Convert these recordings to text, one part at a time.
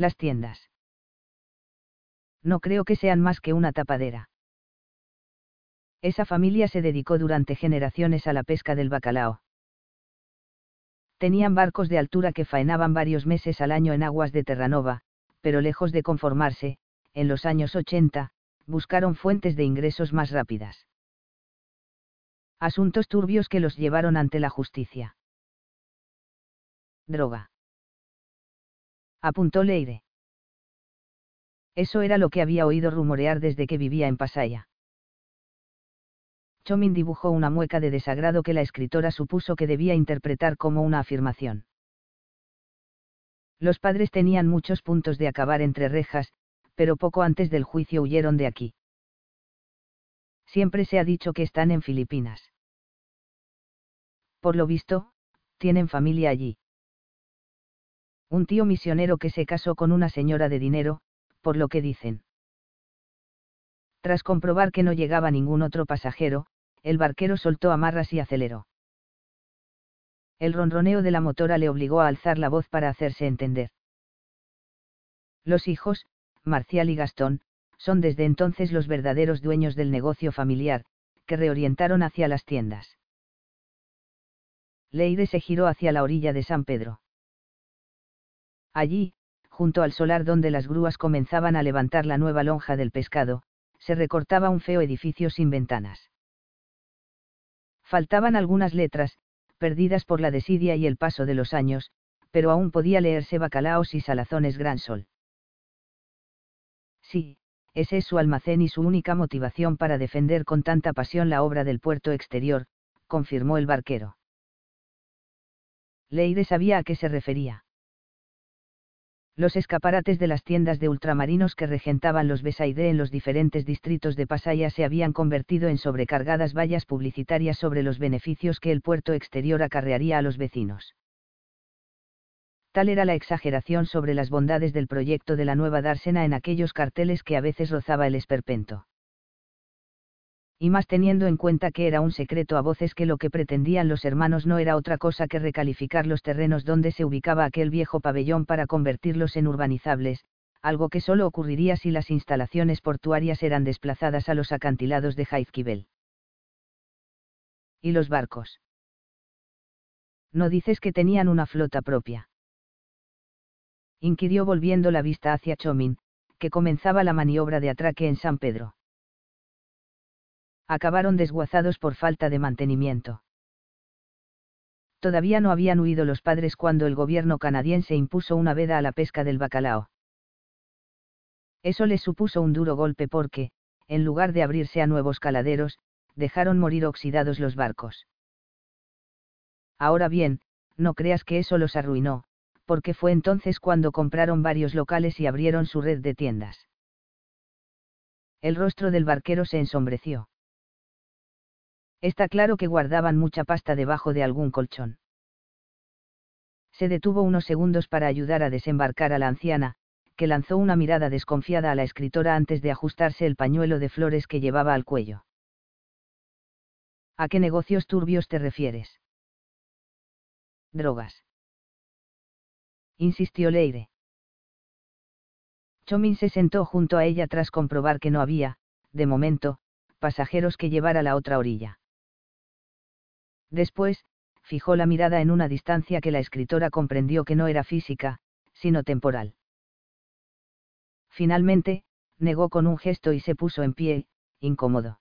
Las tiendas. No creo que sean más que una tapadera. Esa familia se dedicó durante generaciones a la pesca del bacalao. Tenían barcos de altura que faenaban varios meses al año en aguas de Terranova, pero lejos de conformarse, en los años 80, buscaron fuentes de ingresos más rápidas. Asuntos turbios que los llevaron ante la justicia. Droga. Apuntó Leire. Eso era lo que había oído rumorear desde que vivía en Pasaya. Chomin dibujó una mueca de desagrado que la escritora supuso que debía interpretar como una afirmación. Los padres tenían muchos puntos de acabar entre rejas, pero poco antes del juicio huyeron de aquí. Siempre se ha dicho que están en Filipinas. Por lo visto, tienen familia allí. Un tío misionero que se casó con una señora de dinero, por lo que dicen. Tras comprobar que no llegaba ningún otro pasajero, el barquero soltó amarras y aceleró. El ronroneo de la motora le obligó a alzar la voz para hacerse entender. Los hijos, Marcial y Gastón, son desde entonces los verdaderos dueños del negocio familiar, que reorientaron hacia las tiendas. Leire se giró hacia la orilla de San Pedro. Allí, junto al solar donde las grúas comenzaban a levantar la nueva lonja del pescado, se recortaba un feo edificio sin ventanas. Faltaban algunas letras, perdidas por la desidia y el paso de los años, pero aún podía leerse bacalaos y salazones Gran Sol. Sí, ese es su almacén y su única motivación para defender con tanta pasión la obra del puerto exterior, confirmó el barquero. Leire sabía a qué se refería. Los escaparates de las tiendas de ultramarinos que regentaban los Besaide en los diferentes distritos de Pasaya se habían convertido en sobrecargadas vallas publicitarias sobre los beneficios que el puerto exterior acarrearía a los vecinos. Tal era la exageración sobre las bondades del proyecto de la nueva dársena en aquellos carteles que a veces rozaba el esperpento y más teniendo en cuenta que era un secreto a voces que lo que pretendían los hermanos no era otra cosa que recalificar los terrenos donde se ubicaba aquel viejo pabellón para convertirlos en urbanizables, algo que solo ocurriría si las instalaciones portuarias eran desplazadas a los acantilados de Jaizkibel. ¿Y los barcos? No dices que tenían una flota propia. Inquirió volviendo la vista hacia Chomin, que comenzaba la maniobra de atraque en San Pedro acabaron desguazados por falta de mantenimiento. Todavía no habían huido los padres cuando el gobierno canadiense impuso una veda a la pesca del bacalao. Eso les supuso un duro golpe porque, en lugar de abrirse a nuevos caladeros, dejaron morir oxidados los barcos. Ahora bien, no creas que eso los arruinó, porque fue entonces cuando compraron varios locales y abrieron su red de tiendas. El rostro del barquero se ensombreció. Está claro que guardaban mucha pasta debajo de algún colchón. Se detuvo unos segundos para ayudar a desembarcar a la anciana, que lanzó una mirada desconfiada a la escritora antes de ajustarse el pañuelo de flores que llevaba al cuello. ¿A qué negocios turbios te refieres? Drogas. Insistió Leire. Chomin se sentó junto a ella tras comprobar que no había, de momento, pasajeros que llevar a la otra orilla. Después, fijó la mirada en una distancia que la escritora comprendió que no era física, sino temporal. Finalmente, negó con un gesto y se puso en pie, incómodo.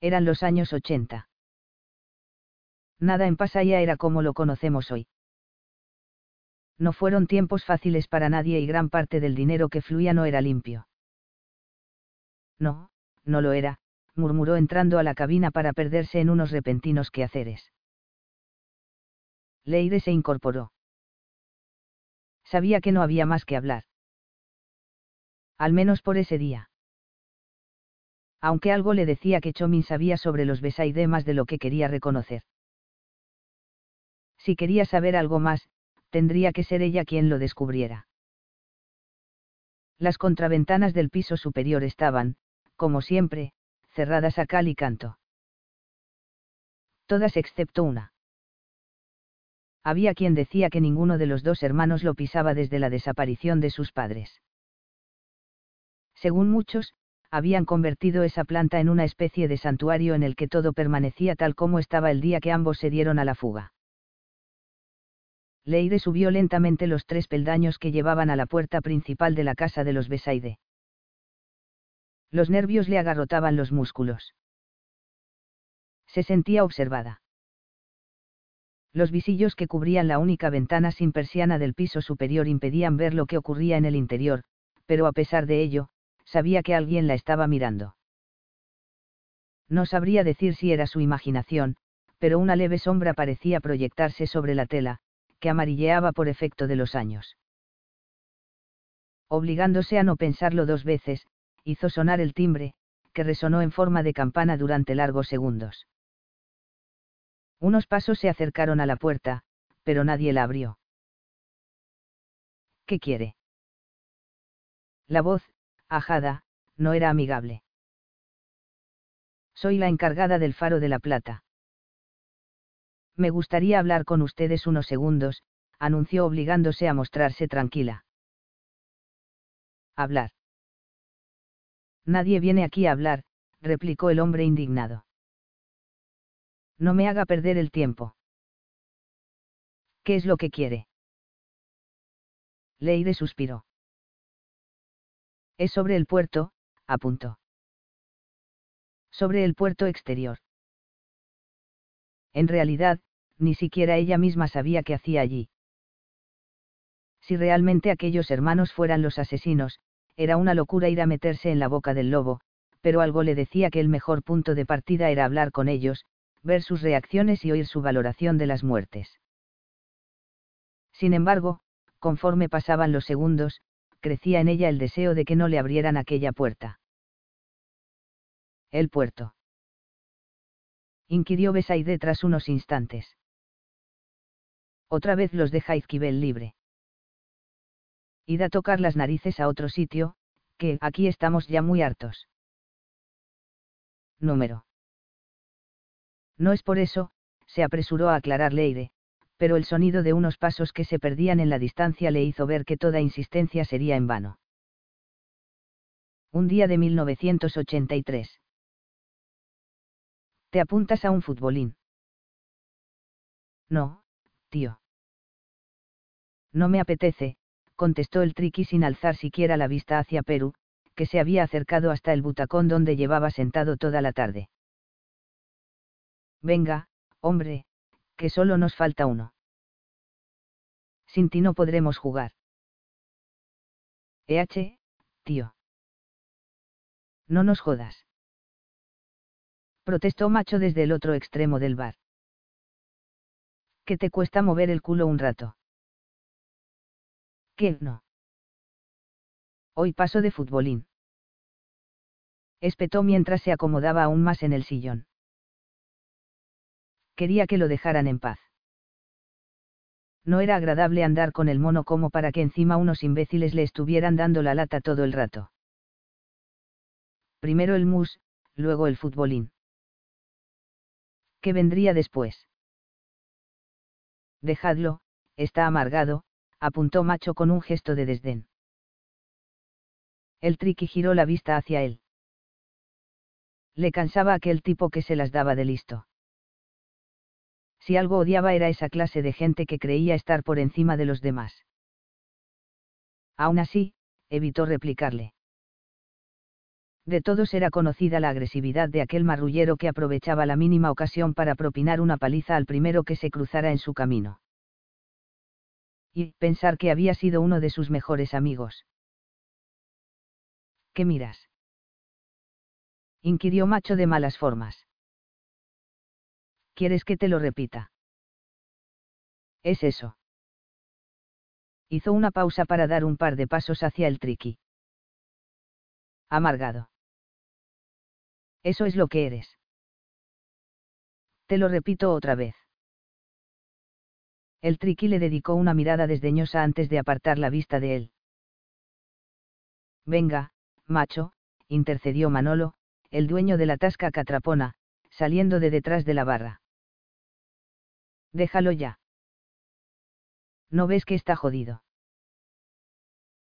Eran los años 80. Nada en Pasaya era como lo conocemos hoy. No fueron tiempos fáciles para nadie y gran parte del dinero que fluía no era limpio. No, no lo era, murmuró entrando a la cabina para perderse en unos repentinos quehaceres. Leire se incorporó. Sabía que no había más que hablar. Al menos por ese día. Aunque algo le decía que Chomin sabía sobre los Besaide más de lo que quería reconocer. Si quería saber algo más, tendría que ser ella quien lo descubriera. Las contraventanas del piso superior estaban, como siempre, cerradas a cal y canto. Todas excepto una. Había quien decía que ninguno de los dos hermanos lo pisaba desde la desaparición de sus padres. Según muchos, habían convertido esa planta en una especie de santuario en el que todo permanecía tal como estaba el día que ambos se dieron a la fuga. Leire subió lentamente los tres peldaños que llevaban a la puerta principal de la casa de los Besaide. Los nervios le agarrotaban los músculos. Se sentía observada. Los visillos que cubrían la única ventana sin persiana del piso superior impedían ver lo que ocurría en el interior, pero a pesar de ello, sabía que alguien la estaba mirando. No sabría decir si era su imaginación, pero una leve sombra parecía proyectarse sobre la tela, que amarilleaba por efecto de los años. Obligándose a no pensarlo dos veces, hizo sonar el timbre, que resonó en forma de campana durante largos segundos. Unos pasos se acercaron a la puerta, pero nadie la abrió. ¿Qué quiere? La voz, ajada, no era amigable. Soy la encargada del faro de la plata. Me gustaría hablar con ustedes unos segundos, anunció obligándose a mostrarse tranquila. Hablar. Nadie viene aquí a hablar, replicó el hombre indignado. No me haga perder el tiempo. ¿Qué es lo que quiere? Leire suspiró. Es sobre el puerto, apuntó. Sobre el puerto exterior. En realidad, ni siquiera ella misma sabía qué hacía allí. Si realmente aquellos hermanos fueran los asesinos, era una locura ir a meterse en la boca del lobo, pero algo le decía que el mejor punto de partida era hablar con ellos, ver sus reacciones y oír su valoración de las muertes. Sin embargo, conforme pasaban los segundos, crecía en ella el deseo de que no le abrieran aquella puerta. El puerto. Inquirió Besaide tras unos instantes. Otra vez los deja Izquibel libre. Id a tocar las narices a otro sitio, que aquí estamos ya muy hartos. Número. No es por eso, se apresuró a aclarar Leire, pero el sonido de unos pasos que se perdían en la distancia le hizo ver que toda insistencia sería en vano. Un día de 1983. ¿Te apuntas a un futbolín? No, tío. No me apetece, contestó el triqui sin alzar siquiera la vista hacia Perú, que se había acercado hasta el butacón donde llevaba sentado toda la tarde. Venga, hombre, que solo nos falta uno. Sin ti no podremos jugar. EH, tío. No nos jodas. Protestó Macho desde el otro extremo del bar. ¿Qué te cuesta mover el culo un rato? ¿Qué no? Hoy paso de futbolín. Espetó mientras se acomodaba aún más en el sillón quería que lo dejaran en paz. No era agradable andar con el mono como para que encima unos imbéciles le estuvieran dando la lata todo el rato. Primero el mus, luego el futbolín. ¿Qué vendría después? Dejadlo, está amargado, apuntó Macho con un gesto de desdén. El triqui giró la vista hacia él. Le cansaba aquel tipo que se las daba de listo si algo odiaba era esa clase de gente que creía estar por encima de los demás. Aún así, evitó replicarle. De todos era conocida la agresividad de aquel marrullero que aprovechaba la mínima ocasión para propinar una paliza al primero que se cruzara en su camino. Y pensar que había sido uno de sus mejores amigos. ¿Qué miras? inquirió Macho de malas formas. ¿Quieres que te lo repita? Es eso. Hizo una pausa para dar un par de pasos hacia el triqui. Amargado. Eso es lo que eres. Te lo repito otra vez. El triqui le dedicó una mirada desdeñosa antes de apartar la vista de él. Venga, macho, intercedió Manolo, el dueño de la tasca catrapona, saliendo de detrás de la barra. Déjalo ya. ¿No ves que está jodido?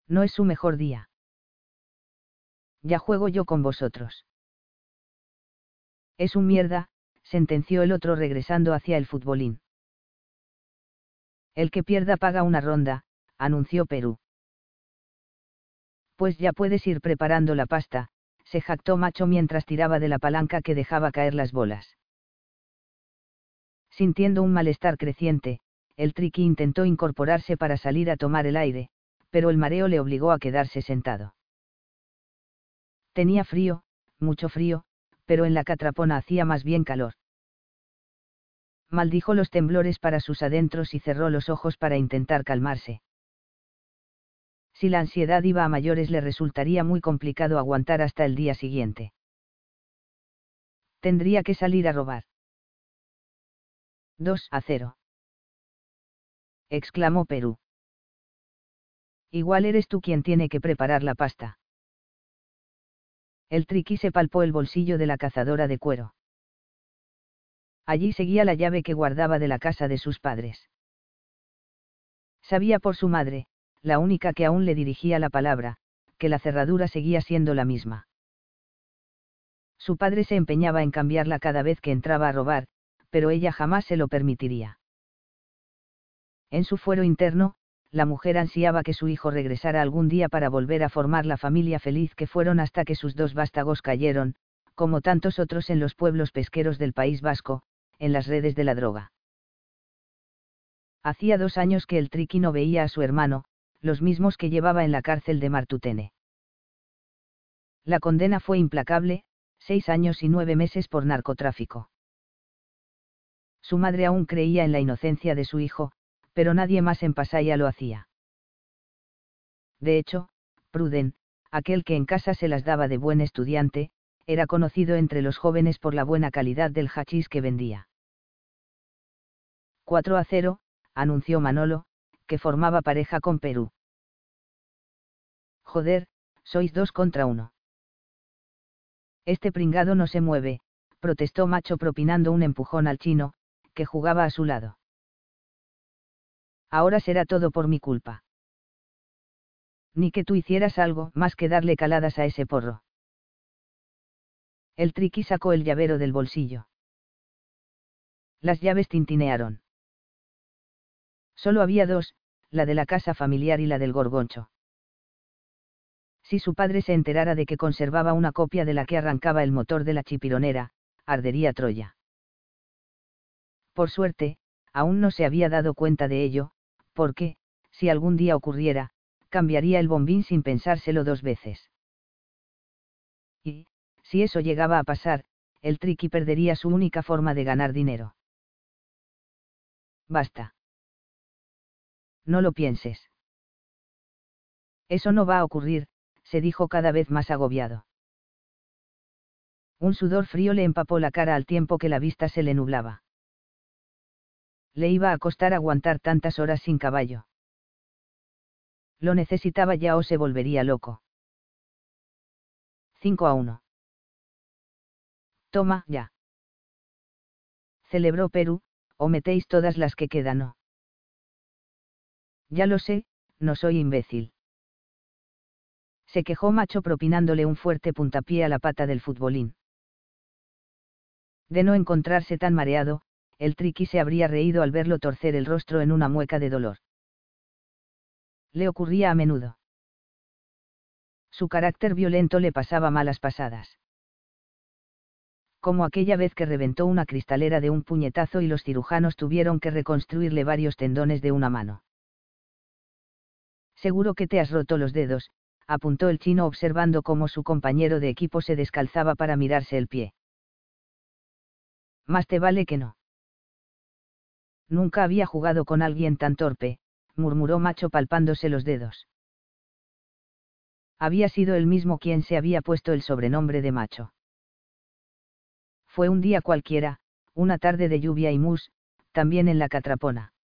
No es su mejor día. Ya juego yo con vosotros. Es un mierda, sentenció el otro regresando hacia el futbolín. El que pierda paga una ronda, anunció Perú. Pues ya puedes ir preparando la pasta, se jactó Macho mientras tiraba de la palanca que dejaba caer las bolas. Sintiendo un malestar creciente, el triqui intentó incorporarse para salir a tomar el aire, pero el mareo le obligó a quedarse sentado. Tenía frío, mucho frío, pero en la catrapona hacía más bien calor. Maldijo los temblores para sus adentros y cerró los ojos para intentar calmarse si la ansiedad iba a mayores le resultaría muy complicado aguantar hasta el día siguiente. Tendría que salir a robar. 2 a 0. exclamó Perú. Igual eres tú quien tiene que preparar la pasta. El triqui se palpó el bolsillo de la cazadora de cuero. Allí seguía la llave que guardaba de la casa de sus padres. Sabía por su madre, la única que aún le dirigía la palabra, que la cerradura seguía siendo la misma. Su padre se empeñaba en cambiarla cada vez que entraba a robar, pero ella jamás se lo permitiría. En su fuero interno, la mujer ansiaba que su hijo regresara algún día para volver a formar la familia feliz que fueron hasta que sus dos vástagos cayeron, como tantos otros en los pueblos pesqueros del País Vasco, en las redes de la droga. Hacía dos años que el triqui no veía a su hermano, los mismos que llevaba en la cárcel de Martutene. La condena fue implacable, seis años y nueve meses por narcotráfico. Su madre aún creía en la inocencia de su hijo, pero nadie más en Pasaya lo hacía. De hecho, Pruden, aquel que en casa se las daba de buen estudiante, era conocido entre los jóvenes por la buena calidad del hachís que vendía. 4 a 0, anunció Manolo, que formaba pareja con Perú. Joder, sois dos contra uno. Este pringado no se mueve, protestó Macho propinando un empujón al chino, que jugaba a su lado. Ahora será todo por mi culpa. Ni que tú hicieras algo más que darle caladas a ese porro. El triqui sacó el llavero del bolsillo. Las llaves tintinearon. Solo había dos, la de la casa familiar y la del gorgoncho. Si su padre se enterara de que conservaba una copia de la que arrancaba el motor de la chipironera, ardería Troya. Por suerte, aún no se había dado cuenta de ello, porque, si algún día ocurriera, cambiaría el bombín sin pensárselo dos veces. Y, si eso llegaba a pasar, el triqui perdería su única forma de ganar dinero. Basta. No lo pienses. Eso no va a ocurrir, se dijo cada vez más agobiado. Un sudor frío le empapó la cara al tiempo que la vista se le nublaba. Le iba a costar aguantar tantas horas sin caballo. Lo necesitaba ya o se volvería loco. 5 a 1. Toma, ya. Celebró Perú, o metéis todas las que quedan o. Ya lo sé, no soy imbécil. Se quejó Macho propinándole un fuerte puntapié a la pata del futbolín. De no encontrarse tan mareado, el triqui se habría reído al verlo torcer el rostro en una mueca de dolor. Le ocurría a menudo. Su carácter violento le pasaba malas pasadas. Como aquella vez que reventó una cristalera de un puñetazo y los cirujanos tuvieron que reconstruirle varios tendones de una mano. Seguro que te has roto los dedos, apuntó el chino observando cómo su compañero de equipo se descalzaba para mirarse el pie. Más te vale que no. Nunca había jugado con alguien tan torpe, murmuró Macho palpándose los dedos. Había sido el mismo quien se había puesto el sobrenombre de Macho. Fue un día cualquiera, una tarde de lluvia y mus, también en la catrapona.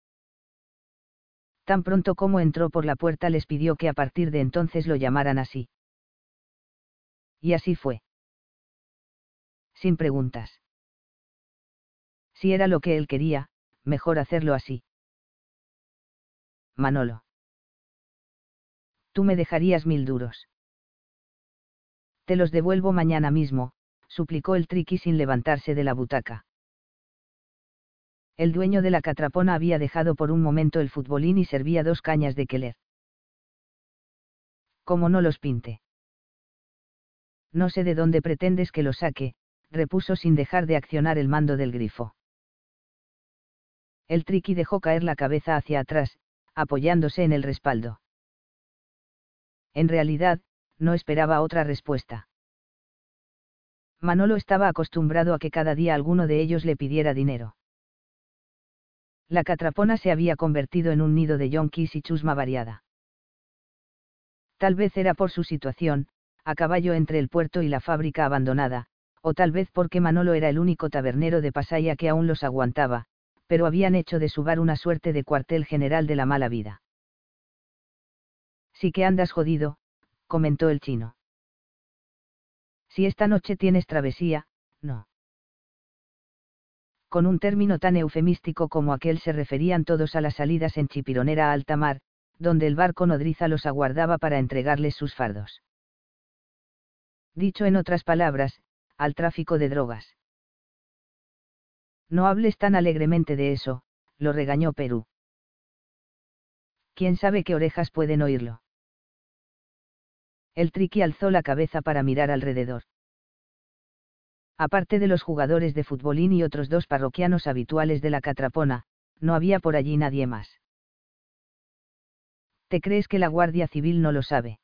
Tan pronto como entró por la puerta les pidió que a partir de entonces lo llamaran así. Y así fue. Sin preguntas. Si era lo que él quería, mejor hacerlo así. Manolo. Tú me dejarías mil duros. Te los devuelvo mañana mismo, suplicó el triqui sin levantarse de la butaca. El dueño de la catrapona había dejado por un momento el futbolín y servía dos cañas de queler. ¿Cómo no los pinte? No sé de dónde pretendes que lo saque, repuso sin dejar de accionar el mando del grifo. El triqui dejó caer la cabeza hacia atrás, apoyándose en el respaldo. En realidad, no esperaba otra respuesta. Manolo estaba acostumbrado a que cada día alguno de ellos le pidiera dinero. La catrapona se había convertido en un nido de yonkis y chusma variada. Tal vez era por su situación, a caballo entre el puerto y la fábrica abandonada, o tal vez porque Manolo era el único tabernero de Pasaya que aún los aguantaba, pero habían hecho de su bar una suerte de cuartel general de la mala vida. Sí que andas jodido, comentó el chino. Si esta noche tienes travesía, no. Con un término tan eufemístico como aquel se referían todos a las salidas en Chipironera a alta mar, donde el barco nodriza los aguardaba para entregarles sus fardos. Dicho en otras palabras, al tráfico de drogas. No hables tan alegremente de eso, lo regañó Perú. ¿Quién sabe qué orejas pueden oírlo? El triqui alzó la cabeza para mirar alrededor. Aparte de los jugadores de futbolín y otros dos parroquianos habituales de la Catrapona, no había por allí nadie más. ¿Te crees que la Guardia Civil no lo sabe?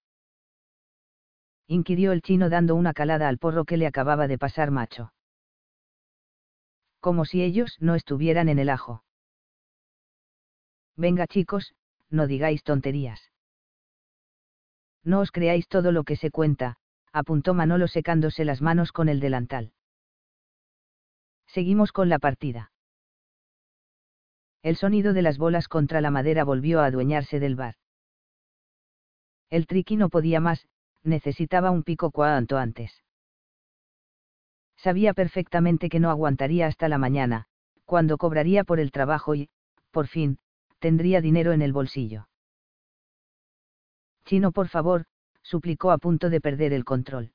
inquirió el chino dando una calada al porro que le acababa de pasar macho. Como si ellos no estuvieran en el ajo. Venga chicos, no digáis tonterías. No os creáis todo lo que se cuenta, apuntó Manolo secándose las manos con el delantal. Seguimos con la partida. El sonido de las bolas contra la madera volvió a adueñarse del bar. El triqui no podía más, necesitaba un pico cuanto antes. Sabía perfectamente que no aguantaría hasta la mañana, cuando cobraría por el trabajo y, por fin, tendría dinero en el bolsillo. Chino, por favor, suplicó a punto de perder el control.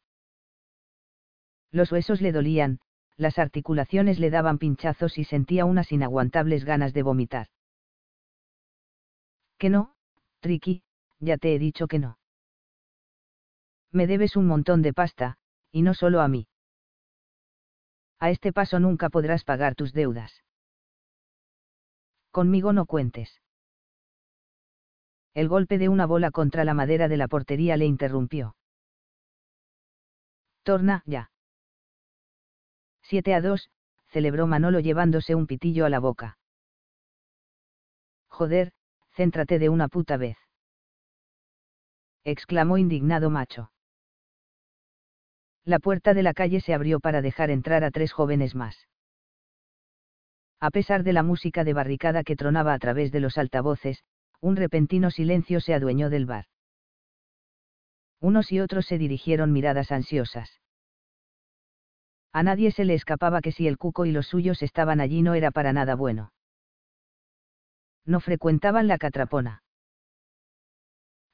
Los huesos le dolían, las articulaciones le daban pinchazos y sentía unas inaguantables ganas de vomitar. Que no, Tricky, ya te he dicho que no. Me debes un montón de pasta, y no solo a mí. A este paso nunca podrás pagar tus deudas. Conmigo no cuentes. El golpe de una bola contra la madera de la portería le interrumpió. Torna, ya. 7 a 2, celebró Manolo llevándose un pitillo a la boca. Joder, céntrate de una puta vez. exclamó indignado Macho la puerta de la calle se abrió para dejar entrar a tres jóvenes más. A pesar de la música de barricada que tronaba a través de los altavoces, un repentino silencio se adueñó del bar. Unos y otros se dirigieron miradas ansiosas. A nadie se le escapaba que si el cuco y los suyos estaban allí no era para nada bueno. No frecuentaban la catrapona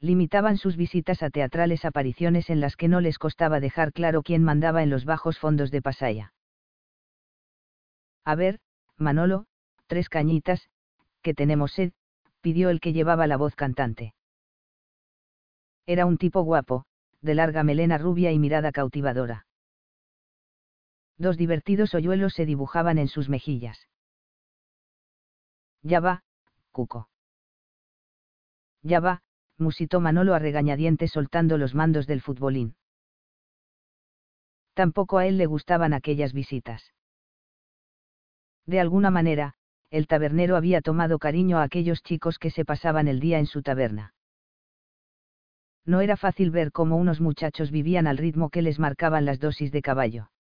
limitaban sus visitas a teatrales apariciones en las que no les costaba dejar claro quién mandaba en los bajos fondos de Pasaya. A ver, Manolo, tres cañitas, que tenemos sed, pidió el que llevaba la voz cantante. Era un tipo guapo, de larga melena rubia y mirada cautivadora. Dos divertidos hoyuelos se dibujaban en sus mejillas. Ya va, Cuco. Ya va, musitó Manolo a regañadientes soltando los mandos del futbolín. Tampoco a él le gustaban aquellas visitas. De alguna manera, el tabernero había tomado cariño a aquellos chicos que se pasaban el día en su taberna. No era fácil ver cómo unos muchachos vivían al ritmo que les marcaban las dosis de caballo.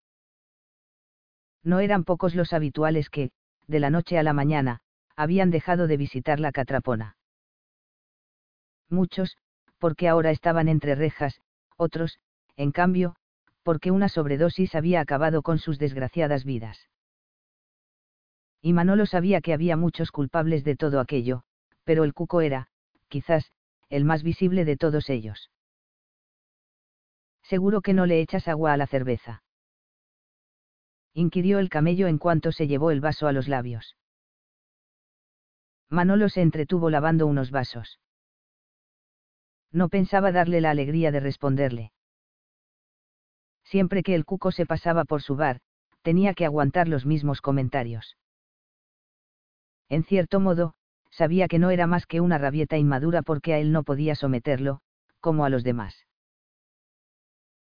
No eran pocos los habituales que, de la noche a la mañana, habían dejado de visitar la catrapona muchos, porque ahora estaban entre rejas, otros, en cambio, porque una sobredosis había acabado con sus desgraciadas vidas. Y Manolo sabía que había muchos culpables de todo aquello, pero el cuco era, quizás, el más visible de todos ellos. Seguro que no le echas agua a la cerveza. Inquirió el camello en cuanto se llevó el vaso a los labios. Manolo se entretuvo lavando unos vasos. No pensaba darle la alegría de responderle. Siempre que el cuco se pasaba por su bar, tenía que aguantar los mismos comentarios. En cierto modo, sabía que no era más que una rabieta inmadura porque a él no podía someterlo, como a los demás.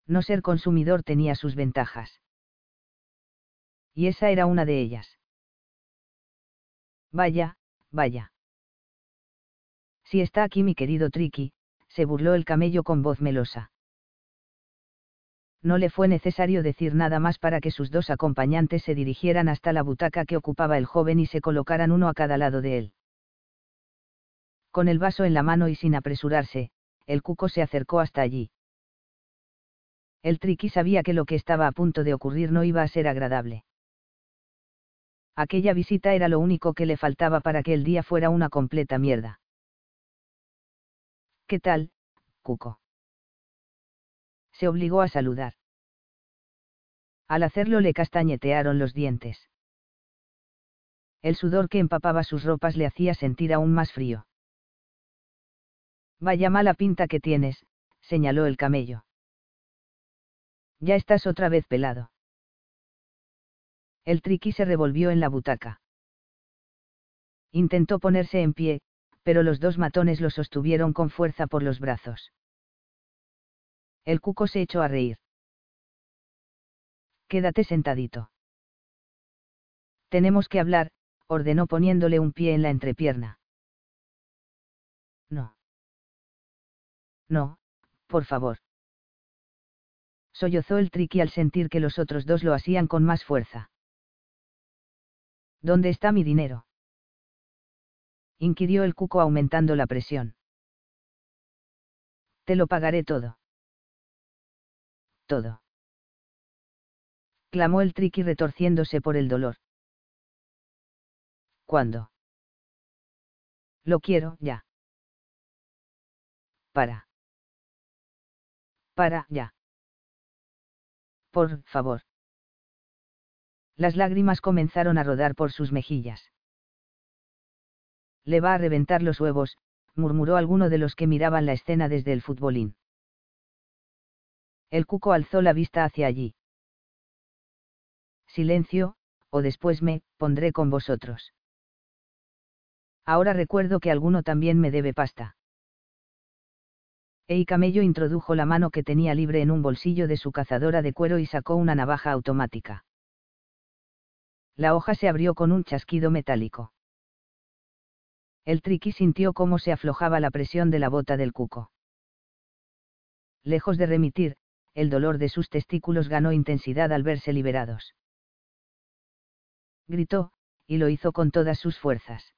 No ser consumidor tenía sus ventajas. Y esa era una de ellas. Vaya, vaya. Si está aquí mi querido Tricky, se burló el camello con voz melosa. No le fue necesario decir nada más para que sus dos acompañantes se dirigieran hasta la butaca que ocupaba el joven y se colocaran uno a cada lado de él. Con el vaso en la mano y sin apresurarse, el cuco se acercó hasta allí. El triqui sabía que lo que estaba a punto de ocurrir no iba a ser agradable. Aquella visita era lo único que le faltaba para que el día fuera una completa mierda. ¿Qué tal, Cuco? Se obligó a saludar. Al hacerlo le castañetearon los dientes. El sudor que empapaba sus ropas le hacía sentir aún más frío. Vaya mala pinta que tienes, señaló el camello. Ya estás otra vez pelado. El triqui se revolvió en la butaca. Intentó ponerse en pie, pero los dos matones lo sostuvieron con fuerza por los brazos. El cuco se echó a reír. Quédate sentadito. Tenemos que hablar, ordenó poniéndole un pie en la entrepierna. No. No, por favor. Sollozó el triqui al sentir que los otros dos lo hacían con más fuerza. ¿Dónde está mi dinero? inquirió el cuco aumentando la presión. Te lo pagaré todo. Todo. clamó el triqui retorciéndose por el dolor. ¿Cuándo? Lo quiero, ya. Para. Para, ya. Por favor. Las lágrimas comenzaron a rodar por sus mejillas. Le va a reventar los huevos, murmuró alguno de los que miraban la escena desde el futbolín. El cuco alzó la vista hacia allí. Silencio, o después me, pondré con vosotros. Ahora recuerdo que alguno también me debe pasta. Ei Camello introdujo la mano que tenía libre en un bolsillo de su cazadora de cuero y sacó una navaja automática. La hoja se abrió con un chasquido metálico. El triqui sintió cómo se aflojaba la presión de la bota del cuco. Lejos de remitir, el dolor de sus testículos ganó intensidad al verse liberados. Gritó, y lo hizo con todas sus fuerzas.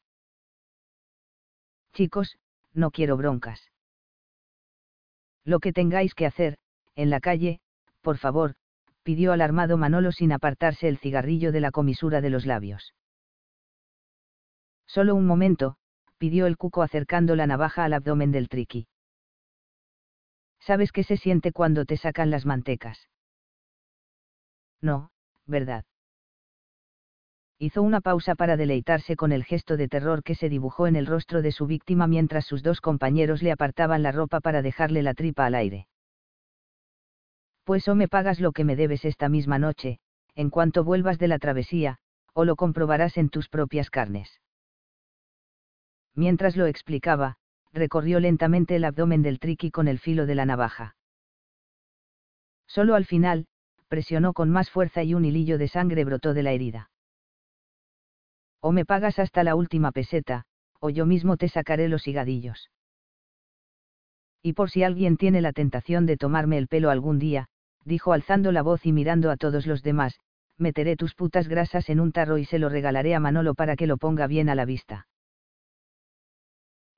Chicos, no quiero broncas. Lo que tengáis que hacer, en la calle, por favor, pidió alarmado Manolo sin apartarse el cigarrillo de la comisura de los labios. Solo un momento, pidió el cuco acercando la navaja al abdomen del triqui. ¿Sabes qué se siente cuando te sacan las mantecas? No, ¿verdad? Hizo una pausa para deleitarse con el gesto de terror que se dibujó en el rostro de su víctima mientras sus dos compañeros le apartaban la ropa para dejarle la tripa al aire. Pues o me pagas lo que me debes esta misma noche, en cuanto vuelvas de la travesía, o lo comprobarás en tus propias carnes mientras lo explicaba, recorrió lentamente el abdomen del triqui con el filo de la navaja. Solo al final, presionó con más fuerza y un hilillo de sangre brotó de la herida. O me pagas hasta la última peseta, o yo mismo te sacaré los higadillos. Y por si alguien tiene la tentación de tomarme el pelo algún día, dijo alzando la voz y mirando a todos los demás, meteré tus putas grasas en un tarro y se lo regalaré a Manolo para que lo ponga bien a la vista.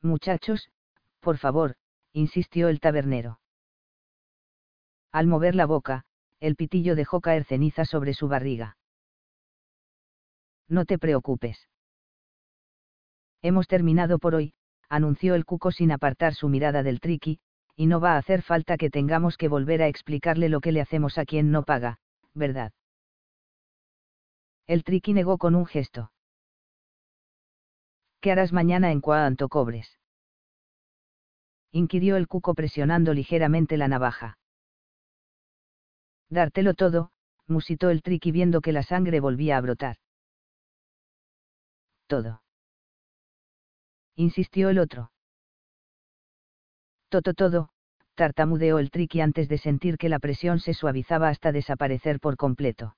Muchachos, por favor, insistió el tabernero. Al mover la boca, el pitillo dejó caer ceniza sobre su barriga. No te preocupes. Hemos terminado por hoy, anunció el cuco sin apartar su mirada del triqui, y no va a hacer falta que tengamos que volver a explicarle lo que le hacemos a quien no paga, ¿verdad? El triqui negó con un gesto. ¿Qué harás mañana en cuanto cobres? inquirió el cuco presionando ligeramente la navaja. Dártelo todo, musitó el triqui viendo que la sangre volvía a brotar. Todo. Insistió el otro. Todo todo, tartamudeó el triqui antes de sentir que la presión se suavizaba hasta desaparecer por completo.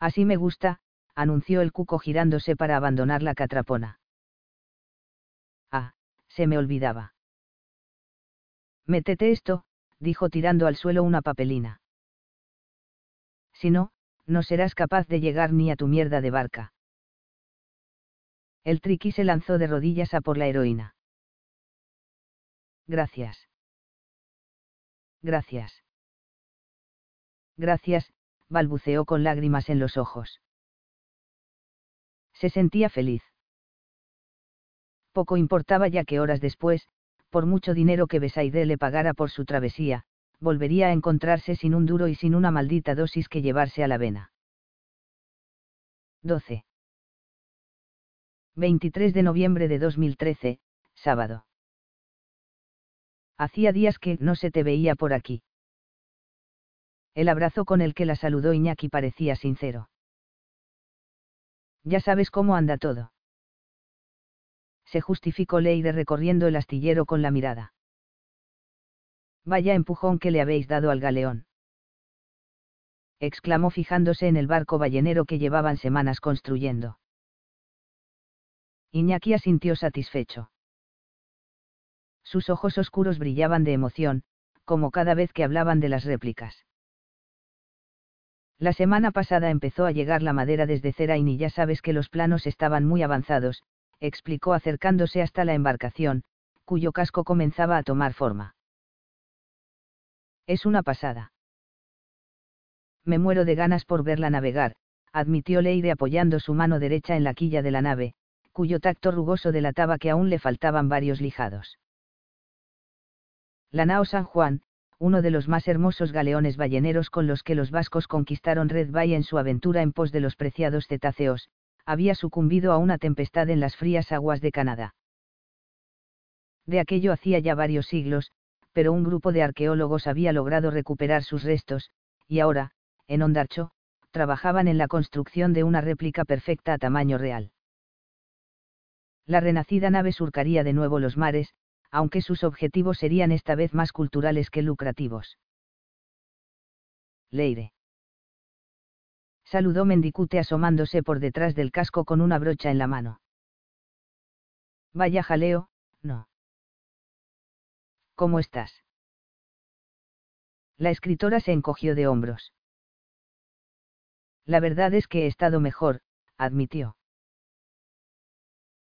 Así me gusta, anunció el cuco girándose para abandonar la catrapona. Ah, se me olvidaba. Métete esto, dijo tirando al suelo una papelina. Si no, no serás capaz de llegar ni a tu mierda de barca. El triqui se lanzó de rodillas a por la heroína. Gracias. Gracias. Gracias, balbuceó con lágrimas en los ojos. Se sentía feliz. Poco importaba ya que horas después, por mucho dinero que Besaide le pagara por su travesía, volvería a encontrarse sin un duro y sin una maldita dosis que llevarse a la vena. 12. 23 de noviembre de 2013, sábado. Hacía días que no se te veía por aquí. El abrazo con el que la saludó Iñaki parecía sincero. Ya sabes cómo anda todo. Se justificó Leire recorriendo el astillero con la mirada. Vaya empujón que le habéis dado al galeón. exclamó fijándose en el barco ballenero que llevaban semanas construyendo. Iñaki asintió satisfecho. Sus ojos oscuros brillaban de emoción, como cada vez que hablaban de las réplicas. La semana pasada empezó a llegar la madera desde Cerain y ya sabes que los planos estaban muy avanzados, explicó acercándose hasta la embarcación, cuyo casco comenzaba a tomar forma. Es una pasada. Me muero de ganas por verla navegar, admitió Leire apoyando su mano derecha en la quilla de la nave, cuyo tacto rugoso delataba que aún le faltaban varios lijados. La nao San Juan, uno de los más hermosos galeones balleneros con los que los vascos conquistaron Red Bay en su aventura en pos de los preciados cetáceos, había sucumbido a una tempestad en las frías aguas de Canadá. De aquello hacía ya varios siglos, pero un grupo de arqueólogos había logrado recuperar sus restos, y ahora, en Ondarcho, trabajaban en la construcción de una réplica perfecta a tamaño real. La renacida nave surcaría de nuevo los mares, aunque sus objetivos serían esta vez más culturales que lucrativos. Leire. Saludó Mendicute asomándose por detrás del casco con una brocha en la mano. Vaya jaleo, no. ¿Cómo estás? La escritora se encogió de hombros. La verdad es que he estado mejor, admitió.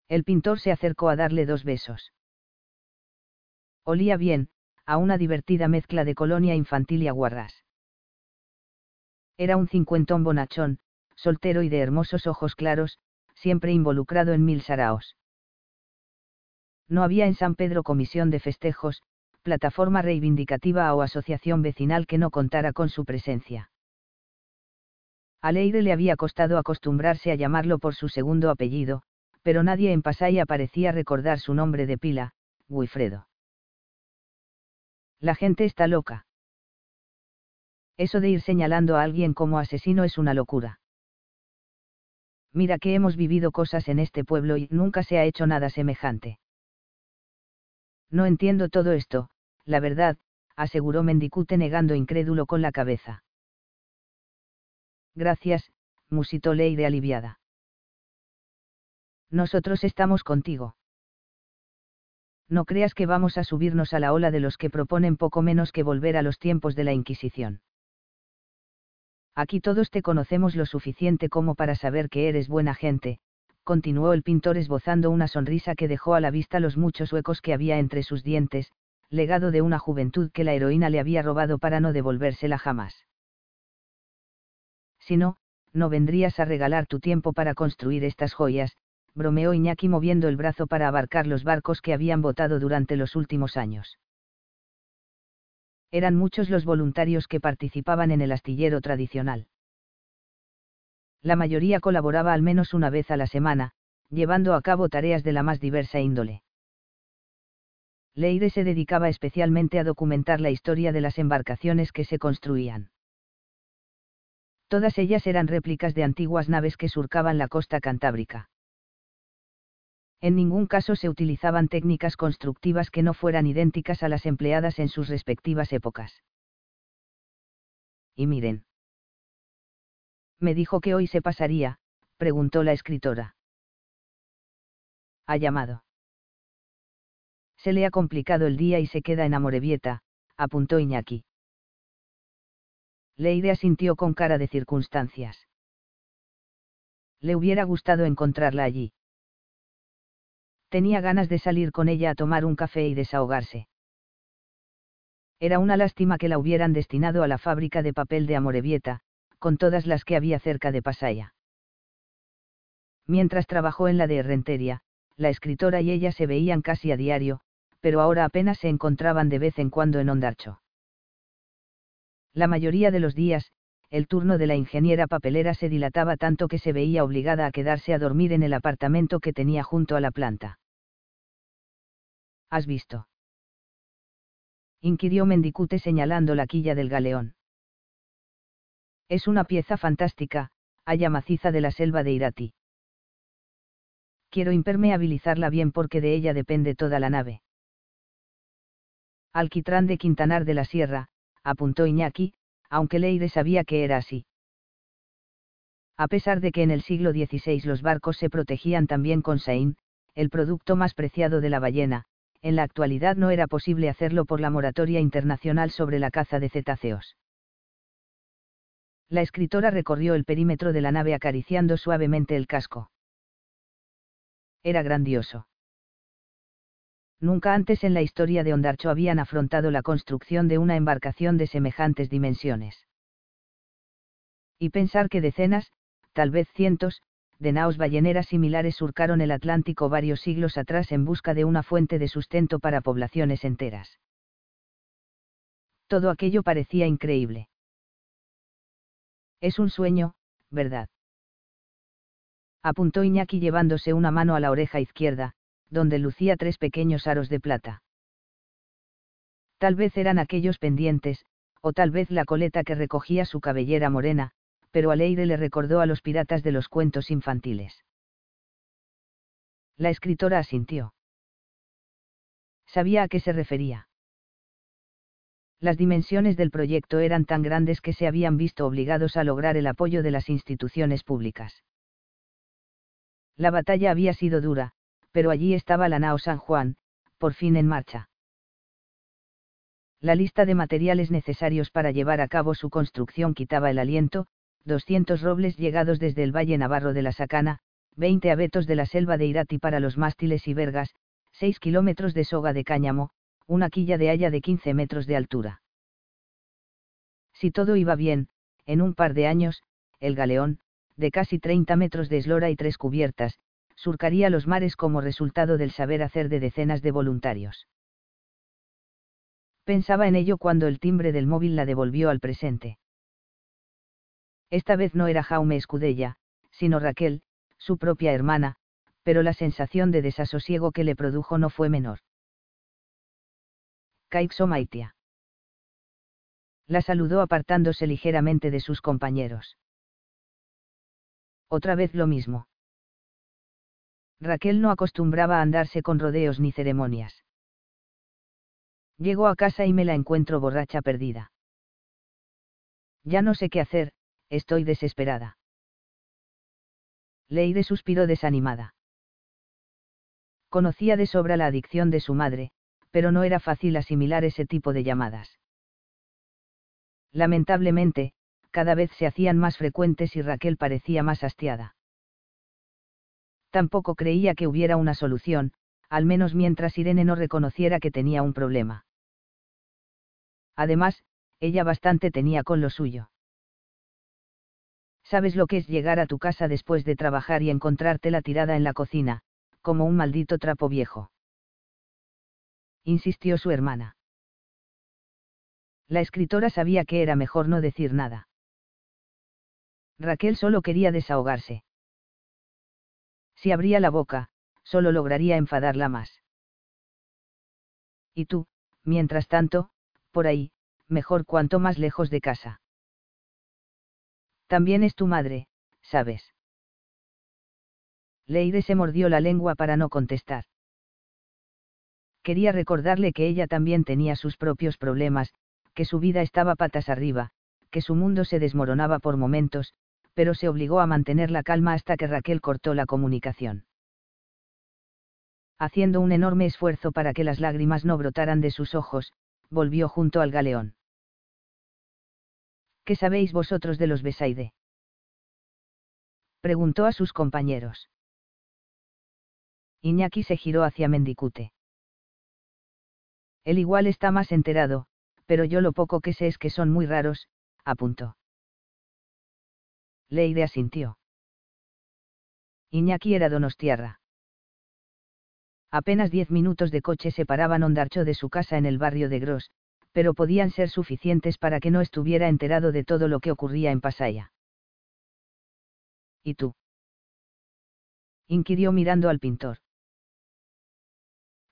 El pintor se acercó a darle dos besos. Olía bien, a una divertida mezcla de colonia infantil y aguarrás. Era un cincuentón bonachón, soltero y de hermosos ojos claros, siempre involucrado en mil saraos. No había en San Pedro comisión de festejos, plataforma reivindicativa o asociación vecinal que no contara con su presencia. A Leire le había costado acostumbrarse a llamarlo por su segundo apellido, pero nadie en Pasaya parecía recordar su nombre de pila, Guifredo. La gente está loca. Eso de ir señalando a alguien como asesino es una locura. Mira que hemos vivido cosas en este pueblo y nunca se ha hecho nada semejante. No entiendo todo esto, la verdad, aseguró Mendicute negando incrédulo con la cabeza. Gracias, musitó Leire aliviada. Nosotros estamos contigo no creas que vamos a subirnos a la ola de los que proponen poco menos que volver a los tiempos de la Inquisición. Aquí todos te conocemos lo suficiente como para saber que eres buena gente, continuó el pintor esbozando una sonrisa que dejó a la vista los muchos huecos que había entre sus dientes, legado de una juventud que la heroína le había robado para no devolvérsela jamás. Si no, no vendrías a regalar tu tiempo para construir estas joyas, bromeó Iñaki moviendo el brazo para abarcar los barcos que habían botado durante los últimos años. Eran muchos los voluntarios que participaban en el astillero tradicional. La mayoría colaboraba al menos una vez a la semana, llevando a cabo tareas de la más diversa índole. Leire se dedicaba especialmente a documentar la historia de las embarcaciones que se construían. Todas ellas eran réplicas de antiguas naves que surcaban la costa cantábrica. En ningún caso se utilizaban técnicas constructivas que no fueran idénticas a las empleadas en sus respectivas épocas. Y miren. Me dijo que hoy se pasaría, preguntó la escritora. Ha llamado. Se le ha complicado el día y se queda en Amorebieta, apuntó Iñaki. Leire asintió con cara de circunstancias. Le hubiera gustado encontrarla allí. Tenía ganas de salir con ella a tomar un café y desahogarse. Era una lástima que la hubieran destinado a la fábrica de papel de Amorebieta, con todas las que había cerca de Pasaya. Mientras trabajó en la de Renteria, la escritora y ella se veían casi a diario, pero ahora apenas se encontraban de vez en cuando en Ondarcho. La mayoría de los días, el turno de la ingeniera papelera se dilataba tanto que se veía obligada a quedarse a dormir en el apartamento que tenía junto a la planta. ¿Has visto? inquirió Mendicute señalando la quilla del galeón. Es una pieza fantástica, haya maciza de la selva de Irati. Quiero impermeabilizarla bien porque de ella depende toda la nave. Alquitrán de Quintanar de la Sierra, apuntó Iñaki, aunque Leire sabía que era así. A pesar de que en el siglo XVI los barcos se protegían también con saín, el producto más preciado de la ballena, en la actualidad no era posible hacerlo por la moratoria internacional sobre la caza de cetáceos. La escritora recorrió el perímetro de la nave acariciando suavemente el casco. Era grandioso. Nunca antes en la historia de Ondarcho habían afrontado la construcción de una embarcación de semejantes dimensiones. Y pensar que decenas, tal vez cientos, de naos balleneras similares surcaron el Atlántico varios siglos atrás en busca de una fuente de sustento para poblaciones enteras. Todo aquello parecía increíble. Es un sueño, ¿verdad? Apuntó Iñaki llevándose una mano a la oreja izquierda, donde lucía tres pequeños aros de plata. Tal vez eran aquellos pendientes, o tal vez la coleta que recogía su cabellera morena, pero a Leire le recordó a los piratas de los cuentos infantiles. La escritora asintió. Sabía a qué se refería. Las dimensiones del proyecto eran tan grandes que se habían visto obligados a lograr el apoyo de las instituciones públicas. La batalla había sido dura, pero allí estaba la nao San Juan, por fin en marcha. La lista de materiales necesarios para llevar a cabo su construcción quitaba el aliento, 200 robles llegados desde el Valle Navarro de la Sacana, 20 abetos de la selva de Irati para los mástiles y vergas, 6 kilómetros de soga de cáñamo, una quilla de haya de 15 metros de altura. Si todo iba bien, en un par de años, el galeón, de casi 30 metros de eslora y tres cubiertas, surcaría los mares como resultado del saber hacer de decenas de voluntarios. Pensaba en ello cuando el timbre del móvil la devolvió al presente. Esta vez no era Jaume Escudella, sino Raquel, su propia hermana, pero la sensación de desasosiego que le produjo no fue menor. Maitia. La saludó apartándose ligeramente de sus compañeros. Otra vez lo mismo. Raquel no acostumbraba a andarse con rodeos ni ceremonias. Llego a casa y me la encuentro borracha perdida. Ya no sé qué hacer, estoy desesperada. Leire suspiró desanimada. Conocía de sobra la adicción de su madre, pero no era fácil asimilar ese tipo de llamadas. Lamentablemente, cada vez se hacían más frecuentes y Raquel parecía más hastiada. Tampoco creía que hubiera una solución, al menos mientras Irene no reconociera que tenía un problema. Además, ella bastante tenía con lo suyo. ¿Sabes lo que es llegar a tu casa después de trabajar y encontrártela tirada en la cocina, como un maldito trapo viejo? Insistió su hermana. La escritora sabía que era mejor no decir nada. Raquel solo quería desahogarse. Si abría la boca, solo lograría enfadarla más. Y tú, mientras tanto, por ahí, mejor cuanto más lejos de casa. También es tu madre, ¿sabes? Leire se mordió la lengua para no contestar. Quería recordarle que ella también tenía sus propios problemas, que su vida estaba patas arriba, que su mundo se desmoronaba por momentos, pero se obligó a mantener la calma hasta que Raquel cortó la comunicación. Haciendo un enorme esfuerzo para que las lágrimas no brotaran de sus ojos, volvió junto al galeón. ¿Qué sabéis vosotros de los Besaide? Preguntó a sus compañeros. Iñaki se giró hacia Mendicute. Él igual está más enterado, pero yo lo poco que sé es que son muy raros, apuntó. Leide asintió. Iñaki era donostiarra. Apenas diez minutos de coche separaban Ondarcho de su casa en el barrio de Gros, pero podían ser suficientes para que no estuviera enterado de todo lo que ocurría en Pasaya. ¿Y tú? inquirió mirando al pintor.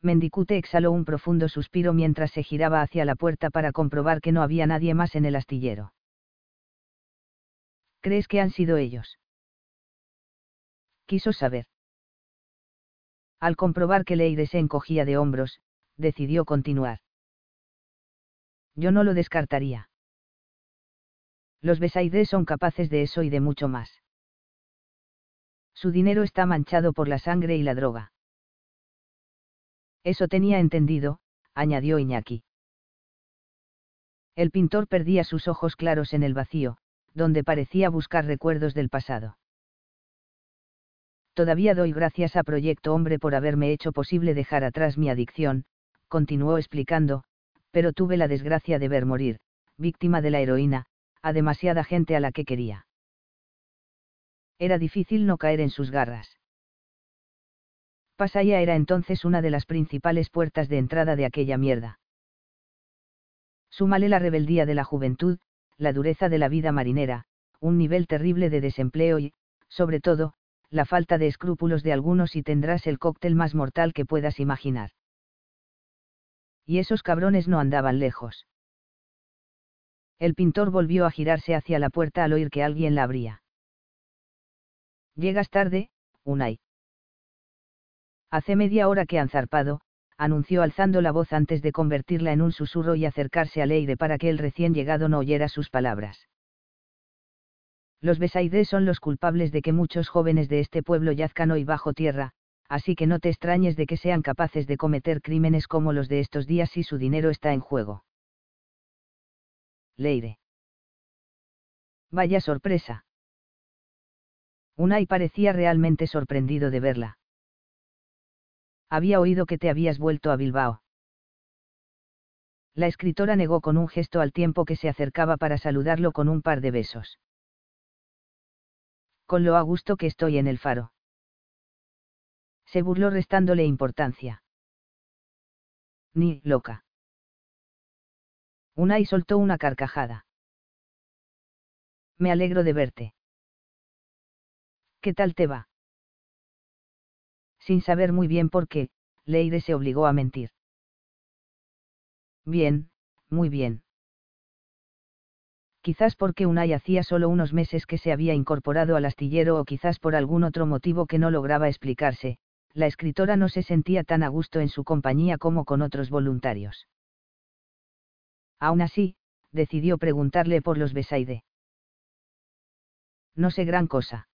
Mendicute exhaló un profundo suspiro mientras se giraba hacia la puerta para comprobar que no había nadie más en el astillero. ¿Crees que han sido ellos? Quiso saber. Al comprobar que Leire se encogía de hombros, decidió continuar yo no lo descartaría. Los Besaidés son capaces de eso y de mucho más. Su dinero está manchado por la sangre y la droga. Eso tenía entendido, añadió Iñaki. El pintor perdía sus ojos claros en el vacío, donde parecía buscar recuerdos del pasado. Todavía doy gracias a Proyecto Hombre por haberme hecho posible dejar atrás mi adicción, continuó explicando, pero tuve la desgracia de ver morir, víctima de la heroína, a demasiada gente a la que quería. Era difícil no caer en sus garras. Pasaya era entonces una de las principales puertas de entrada de aquella mierda. Súmale la rebeldía de la juventud, la dureza de la vida marinera, un nivel terrible de desempleo y, sobre todo, la falta de escrúpulos de algunos y tendrás el cóctel más mortal que puedas imaginar y esos cabrones no andaban lejos. El pintor volvió a girarse hacia la puerta al oír que alguien la abría. Llegas tarde, Unai. Hace media hora que han zarpado, anunció alzando la voz antes de convertirla en un susurro y acercarse a Leire para que el recién llegado no oyera sus palabras. Los Besaidés son los culpables de que muchos jóvenes de este pueblo yazcan hoy bajo tierra, así que no te extrañes de que sean capaces de cometer crímenes como los de estos días si su dinero está en juego. Leire. Vaya sorpresa. Unai parecía realmente sorprendido de verla. Había oído que te habías vuelto a Bilbao. La escritora negó con un gesto al tiempo que se acercaba para saludarlo con un par de besos. Con lo a gusto que estoy en el faro se burló restándole importancia. Ni, loca. Unai soltó una carcajada. Me alegro de verte. ¿Qué tal te va? Sin saber muy bien por qué, Leire se obligó a mentir. Bien, muy bien. Quizás porque Unai hacía solo unos meses que se había incorporado al astillero o quizás por algún otro motivo que no lograba explicarse, la escritora no se sentía tan a gusto en su compañía como con otros voluntarios. Aún así, decidió preguntarle por los Besaide. No sé gran cosa.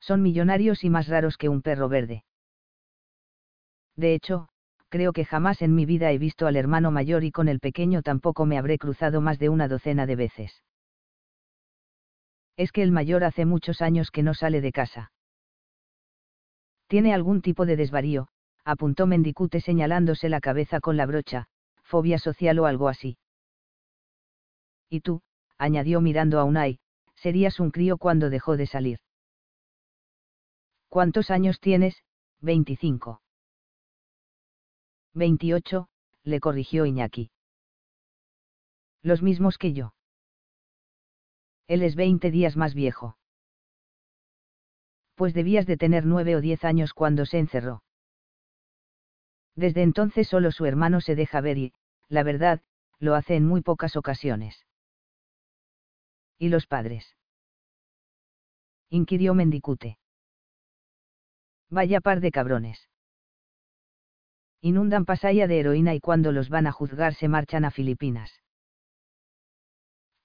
Son millonarios y más raros que un perro verde. De hecho, creo que jamás en mi vida he visto al hermano mayor y con el pequeño tampoco me habré cruzado más de una docena de veces. Es que el mayor hace muchos años que no sale de casa. Tiene algún tipo de desvarío, apuntó Mendicute señalándose la cabeza con la brocha, fobia social o algo así. Y tú, añadió mirando a Unai, Serías un crío cuando dejó de salir. ¿Cuántos años tienes? 25. 28, le corrigió Iñaki. Los mismos que yo. Él es 20 días más viejo. Pues debías de tener nueve o diez años cuando se encerró. Desde entonces solo su hermano se deja ver y, la verdad, lo hace en muy pocas ocasiones. ¿Y los padres? inquirió Mendicute. Vaya par de cabrones. Inundan Pasaya de heroína y cuando los van a juzgar se marchan a Filipinas.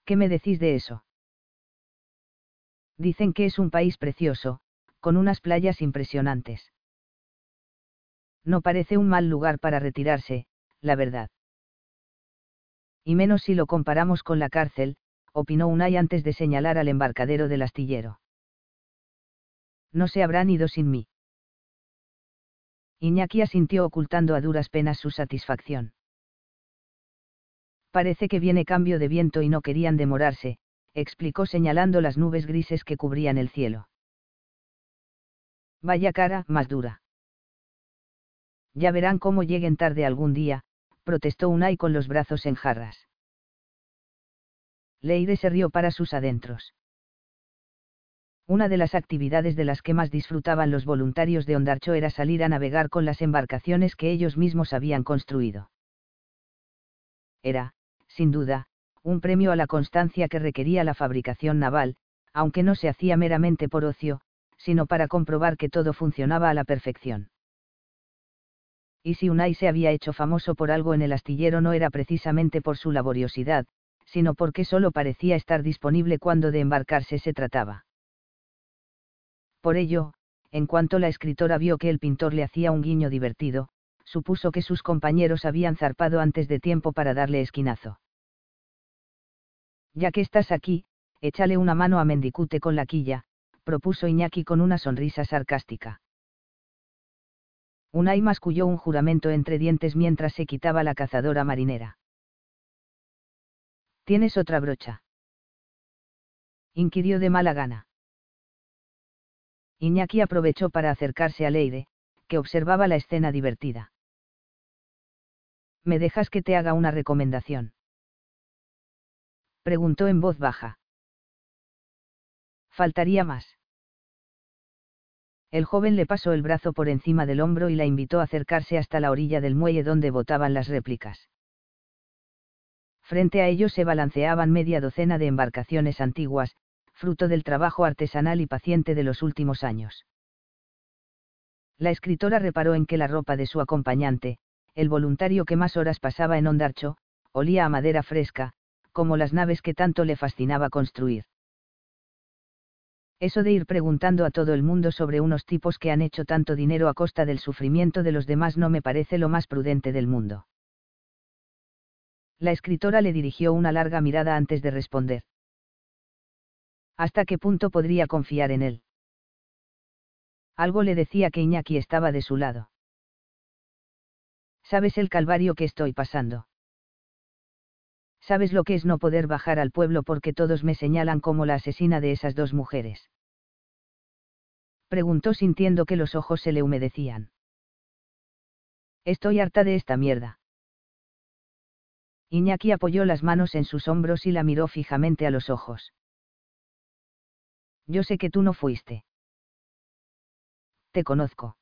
¿Qué me decís de eso? Dicen que es un país precioso, con unas playas impresionantes. No parece un mal lugar para retirarse, la verdad. Y menos si lo comparamos con la cárcel, opinó Unai antes de señalar al embarcadero del astillero. No se habrán ido sin mí. Iñaki asintió ocultando a duras penas su satisfacción. Parece que viene cambio de viento y no querían demorarse, explicó señalando las nubes grises que cubrían el cielo. Vaya cara, más dura. Ya verán cómo lleguen tarde algún día, protestó Unai con los brazos en jarras. Leire se rió para sus adentros. Una de las actividades de las que más disfrutaban los voluntarios de Ondarcho era salir a navegar con las embarcaciones que ellos mismos habían construido. Era, sin duda, un premio a la constancia que requería la fabricación naval, aunque no se hacía meramente por ocio, sino para comprobar que todo funcionaba a la perfección. Y si Unai se había hecho famoso por algo en el astillero no era precisamente por su laboriosidad, sino porque solo parecía estar disponible cuando de embarcarse se trataba. Por ello, en cuanto la escritora vio que el pintor le hacía un guiño divertido, supuso que sus compañeros habían zarpado antes de tiempo para darle esquinazo. Ya que estás aquí, échale una mano a Mendicute con la quilla, propuso Iñaki con una sonrisa sarcástica. Unai masculló un juramento entre dientes mientras se quitaba la cazadora marinera. ¿Tienes otra brocha? inquirió de mala gana. Iñaki aprovechó para acercarse a Leire, que observaba la escena divertida. ¿Me dejas que te haga una recomendación? Preguntó en voz baja. Faltaría más. El joven le pasó el brazo por encima del hombro y la invitó a acercarse hasta la orilla del muelle donde botaban las réplicas. Frente a ellos se balanceaban media docena de embarcaciones antiguas, fruto del trabajo artesanal y paciente de los últimos años. La escritora reparó en que la ropa de su acompañante, el voluntario que más horas pasaba en Ondarcho, olía a madera fresca, como las naves que tanto le fascinaba construir. Eso de ir preguntando a todo el mundo sobre unos tipos que han hecho tanto dinero a costa del sufrimiento de los demás no me parece lo más prudente del mundo. La escritora le dirigió una larga mirada antes de responder. ¿Hasta qué punto podría confiar en él? Algo le decía que Iñaki estaba de su lado. ¿Sabes el calvario que estoy pasando? ¿Sabes lo que es no poder bajar al pueblo porque todos me señalan como la asesina de esas dos mujeres? Preguntó sintiendo que los ojos se le humedecían. Estoy harta de esta mierda. Iñaki apoyó las manos en sus hombros y la miró fijamente a los ojos. Yo sé que tú no fuiste. Te conozco.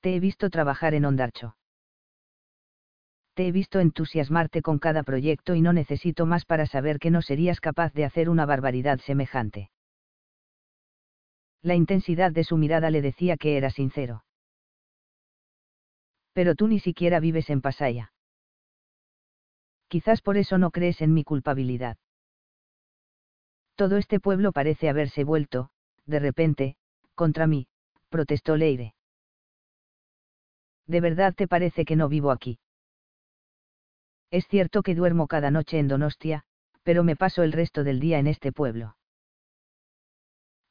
Te he visto trabajar en Ondarcho te he visto entusiasmarte con cada proyecto y no necesito más para saber que no serías capaz de hacer una barbaridad semejante. La intensidad de su mirada le decía que era sincero. Pero tú ni siquiera vives en Pasaya. Quizás por eso no crees en mi culpabilidad. Todo este pueblo parece haberse vuelto, de repente, contra mí, protestó Leire. ¿De verdad te parece que no vivo aquí? Es cierto que duermo cada noche en Donostia, pero me paso el resto del día en este pueblo.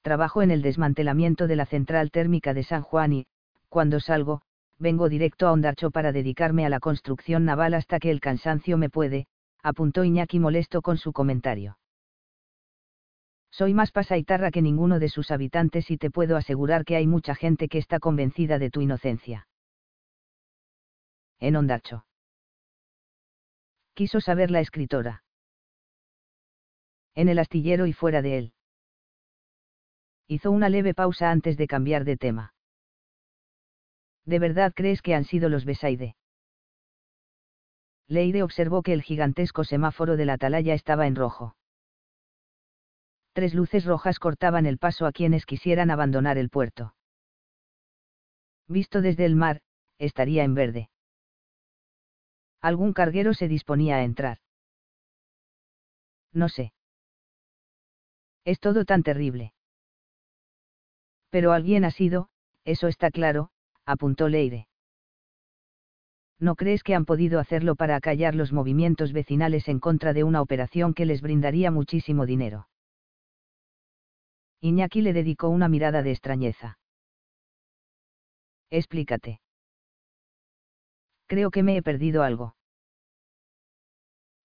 Trabajo en el desmantelamiento de la central térmica de San Juan y, cuando salgo, vengo directo a Ondarcho para dedicarme a la construcción naval hasta que el cansancio me puede, apuntó Iñaki molesto con su comentario. Soy más pasaitarra que ninguno de sus habitantes y te puedo asegurar que hay mucha gente que está convencida de tu inocencia. En Ondarcho. Quiso saber la escritora. En el astillero y fuera de él. Hizo una leve pausa antes de cambiar de tema. ¿De verdad crees que han sido los Besaide? Leire observó que el gigantesco semáforo de la atalaya estaba en rojo. Tres luces rojas cortaban el paso a quienes quisieran abandonar el puerto. Visto desde el mar, estaría en verde. Algún carguero se disponía a entrar. No sé. Es todo tan terrible. Pero alguien ha sido, eso está claro, apuntó Leire. ¿No crees que han podido hacerlo para acallar los movimientos vecinales en contra de una operación que les brindaría muchísimo dinero? Iñaki le dedicó una mirada de extrañeza. Explícate. Creo que me he perdido algo.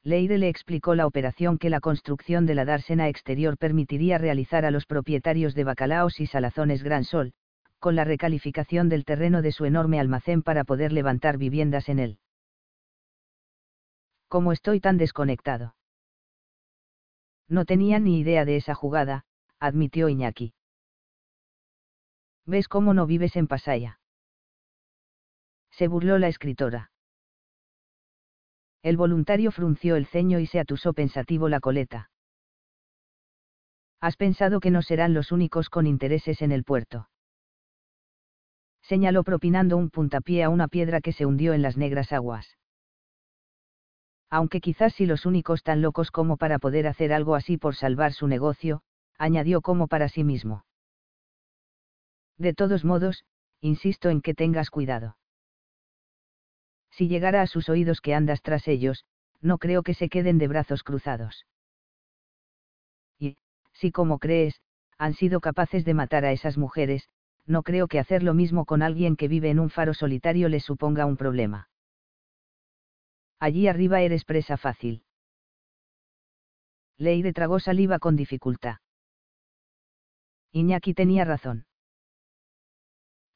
Leire le explicó la operación que la construcción de la dársena exterior permitiría realizar a los propietarios de Bacalaos y Salazones Gran Sol, con la recalificación del terreno de su enorme almacén para poder levantar viviendas en él. ¿Cómo estoy tan desconectado? No tenía ni idea de esa jugada, admitió Iñaki. ¿Ves cómo no vives en Pasaya? Se burló la escritora. El voluntario frunció el ceño y se atusó pensativo la coleta. Has pensado que no serán los únicos con intereses en el puerto. Señaló propinando un puntapié a una piedra que se hundió en las negras aguas. Aunque quizás si los únicos tan locos como para poder hacer algo así por salvar su negocio, añadió como para sí mismo. De todos modos, insisto en que tengas cuidado. Si llegara a sus oídos que andas tras ellos, no creo que se queden de brazos cruzados. Y, si como crees, han sido capaces de matar a esas mujeres, no creo que hacer lo mismo con alguien que vive en un faro solitario les suponga un problema. Allí arriba eres presa fácil. Leire tragó saliva con dificultad. Iñaki tenía razón.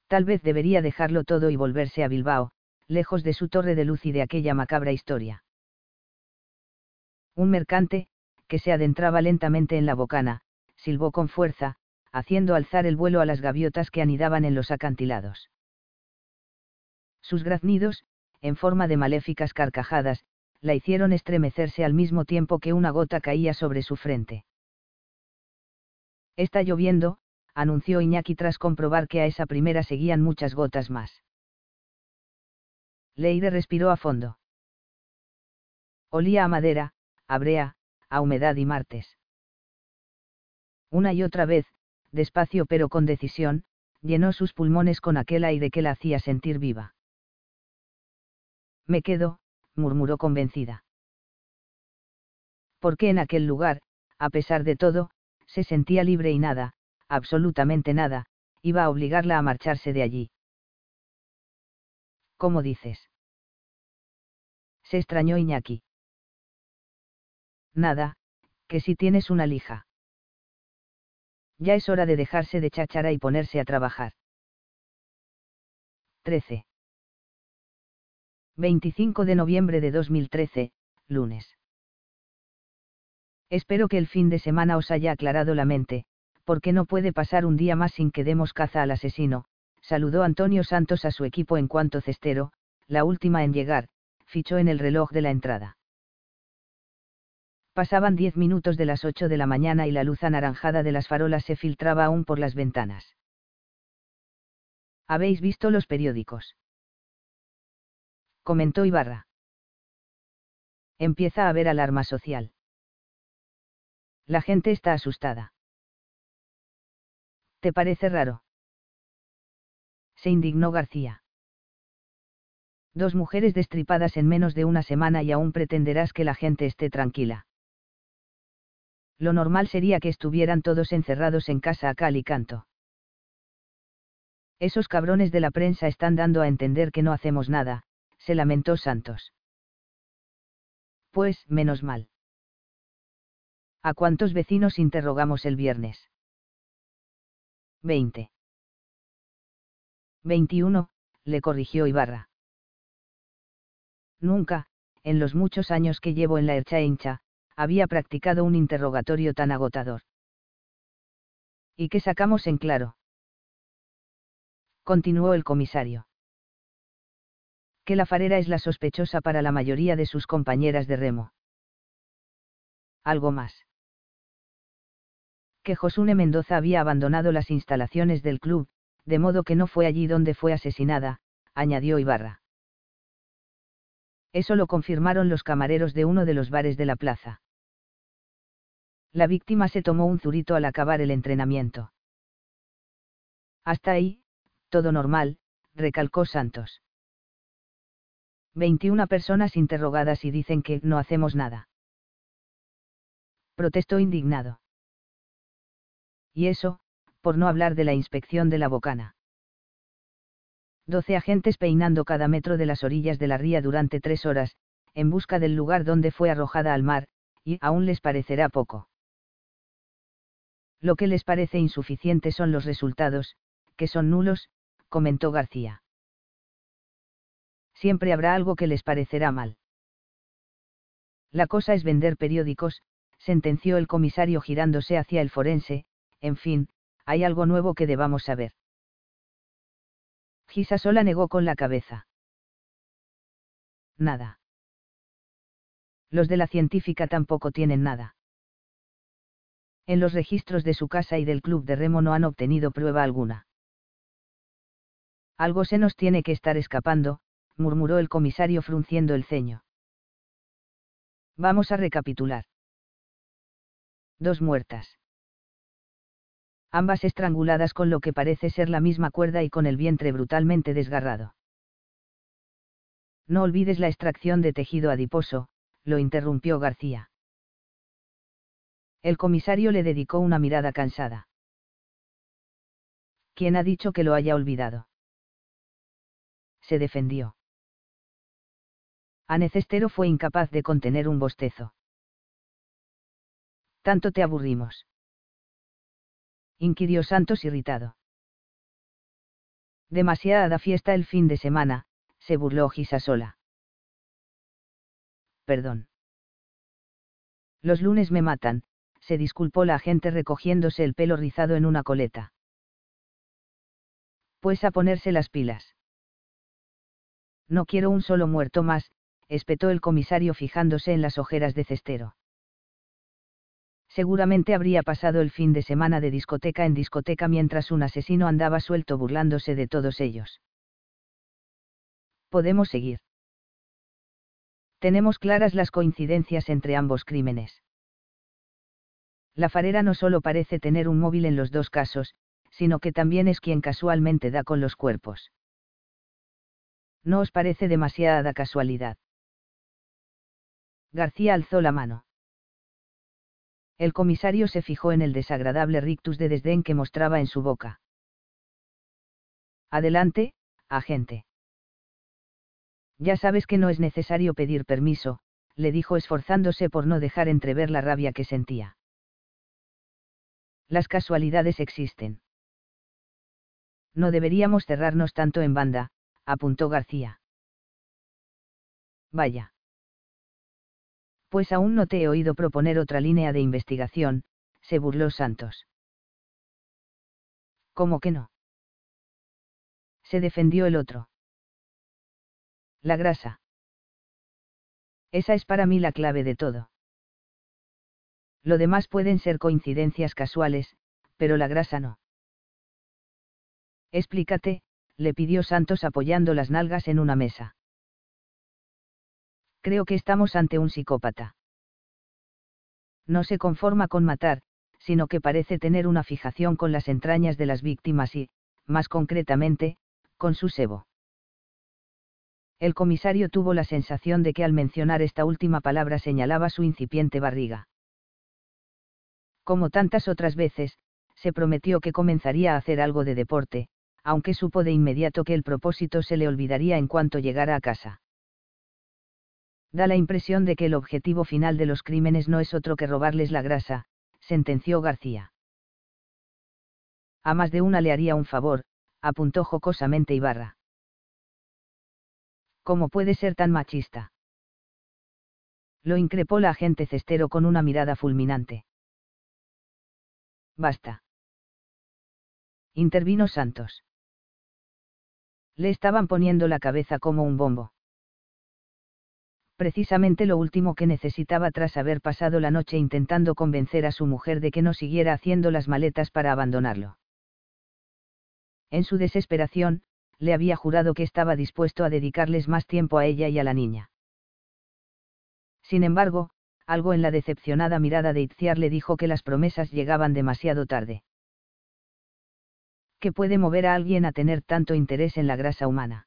Tal vez debería dejarlo todo y volverse a Bilbao, lejos de su torre de luz y de aquella macabra historia. Un mercante, que se adentraba lentamente en la bocana, silbó con fuerza, haciendo alzar el vuelo a las gaviotas que anidaban en los acantilados. Sus graznidos, en forma de maléficas carcajadas, la hicieron estremecerse al mismo tiempo que una gota caía sobre su frente. Está lloviendo, anunció Iñaki tras comprobar que a esa primera seguían muchas gotas más. Leire respiró a fondo. Olía a madera, a brea, a humedad y martes. Una y otra vez, despacio pero con decisión, llenó sus pulmones con aquel aire que la hacía sentir viva. Me quedo, murmuró convencida. Porque en aquel lugar, a pesar de todo, se sentía libre y nada, absolutamente nada, iba a obligarla a marcharse de allí. ¿Cómo dices? Se extrañó Iñaki. Nada, que si tienes una lija. Ya es hora de dejarse de cháchara y ponerse a trabajar. 13. 25 de noviembre de 2013, lunes. Espero que el fin de semana os haya aclarado la mente, porque no puede pasar un día más sin que demos caza al asesino, saludó Antonio Santos a su equipo en cuanto Cestero, la última en llegar, fichó en el reloj de la entrada. Pasaban diez minutos de las ocho de la mañana y la luz anaranjada de las farolas se filtraba aún por las ventanas. ¿Habéis visto los periódicos? Comentó Ibarra. Empieza a haber alarma social. La gente está asustada. ¿Te parece raro? Se indignó García. Dos mujeres destripadas en menos de una semana y aún pretenderás que la gente esté tranquila. Lo normal sería que estuvieran todos encerrados en casa a cal y canto. Esos cabrones de la prensa están dando a entender que no hacemos nada, se lamentó Santos. Pues, menos mal. ¿A cuántos vecinos interrogamos el viernes? 20. 21, le corrigió Ibarra. Nunca, en los muchos años que llevo en la Erchaincha, había practicado un interrogatorio tan agotador. ¿Y qué sacamos en claro? Continuó el comisario. Que la farera es la sospechosa para la mayoría de sus compañeras de remo. Algo más. Que Josune Mendoza había abandonado las instalaciones del club, de modo que no fue allí donde fue asesinada, añadió Ibarra. Eso lo confirmaron los camareros de uno de los bares de la plaza. La víctima se tomó un zurito al acabar el entrenamiento. Hasta ahí, todo normal, recalcó Santos. 21 personas interrogadas y dicen que no hacemos nada. Protestó indignado. Y eso, por no hablar de la inspección de la bocana. Doce agentes peinando cada metro de las orillas de la ría durante tres horas, en busca del lugar donde fue arrojada al mar, y aún les parecerá poco. Lo que les parece insuficiente son los resultados, que son nulos, comentó García. Siempre habrá algo que les parecerá mal. La cosa es vender periódicos, sentenció el comisario girándose hacia el forense, en fin, hay algo nuevo que debamos saber. Gisasola negó con la cabeza. Nada. Los de la científica tampoco tienen nada. En los registros de su casa y del club de remo no han obtenido prueba alguna. Algo se nos tiene que estar escapando, murmuró el comisario frunciendo el ceño. Vamos a recapitular. Dos muertas ambas estranguladas con lo que parece ser la misma cuerda y con el vientre brutalmente desgarrado. No olvides la extracción de tejido adiposo, lo interrumpió García. El comisario le dedicó una mirada cansada. ¿Quién ha dicho que lo haya olvidado? Se defendió. Anecestero fue incapaz de contener un bostezo. Tanto te aburrimos inquirió Santos irritado. Demasiada fiesta el fin de semana, se burló Gisasola. Perdón. Los lunes me matan, se disculpó la agente recogiéndose el pelo rizado en una coleta. Pues a ponerse las pilas. No quiero un solo muerto más, espetó el comisario fijándose en las ojeras de cestero seguramente habría pasado el fin de semana de discoteca en discoteca mientras un asesino andaba suelto burlándose de todos ellos. Podemos seguir. Tenemos claras las coincidencias entre ambos crímenes. La farera no solo parece tener un móvil en los dos casos, sino que también es quien casualmente da con los cuerpos. ¿No os parece demasiada casualidad? García alzó la mano. El comisario se fijó en el desagradable rictus de desdén que mostraba en su boca. Adelante, agente. Ya sabes que no es necesario pedir permiso, le dijo esforzándose por no dejar entrever la rabia que sentía. Las casualidades existen. No deberíamos cerrarnos tanto en banda, apuntó García. Vaya pues aún no te he oído proponer otra línea de investigación, se burló Santos. ¿Cómo que no? Se defendió el otro. La grasa. Esa es para mí la clave de todo. Lo demás pueden ser coincidencias casuales, pero la grasa no. Explícate, le pidió Santos apoyando las nalgas en una mesa creo que estamos ante un psicópata. No se conforma con matar, sino que parece tener una fijación con las entrañas de las víctimas y, más concretamente, con su sebo. El comisario tuvo la sensación de que al mencionar esta última palabra señalaba su incipiente barriga. Como tantas otras veces, se prometió que comenzaría a hacer algo de deporte, aunque supo de inmediato que el propósito se le olvidaría en cuanto llegara a casa Da la impresión de que el objetivo final de los crímenes no es otro que robarles la grasa, sentenció García. A más de una le haría un favor, apuntó jocosamente Ibarra. ¿Cómo puede ser tan machista? Lo increpó la agente cestero con una mirada fulminante. Basta. Intervino Santos. Le estaban poniendo la cabeza como un bombo. Precisamente lo último que necesitaba tras haber pasado la noche intentando convencer a su mujer de que no siguiera haciendo las maletas para abandonarlo. En su desesperación, le había jurado que estaba dispuesto a dedicarles más tiempo a ella y a la niña. Sin embargo, algo en la decepcionada mirada de Itziar le dijo que las promesas llegaban demasiado tarde. ¿Qué puede mover a alguien a tener tanto interés en la grasa humana?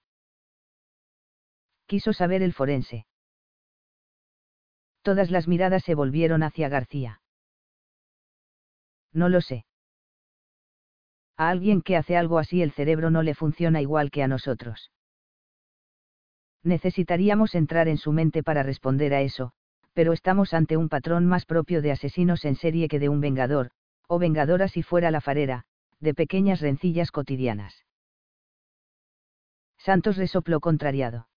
Quiso saber el forense. Todas las miradas se volvieron hacia García. No lo sé. A alguien que hace algo así el cerebro no le funciona igual que a nosotros. Necesitaríamos entrar en su mente para responder a eso, pero estamos ante un patrón más propio de asesinos en serie que de un vengador, o vengadora si fuera la farera, de pequeñas rencillas cotidianas. Santos resopló contrariado.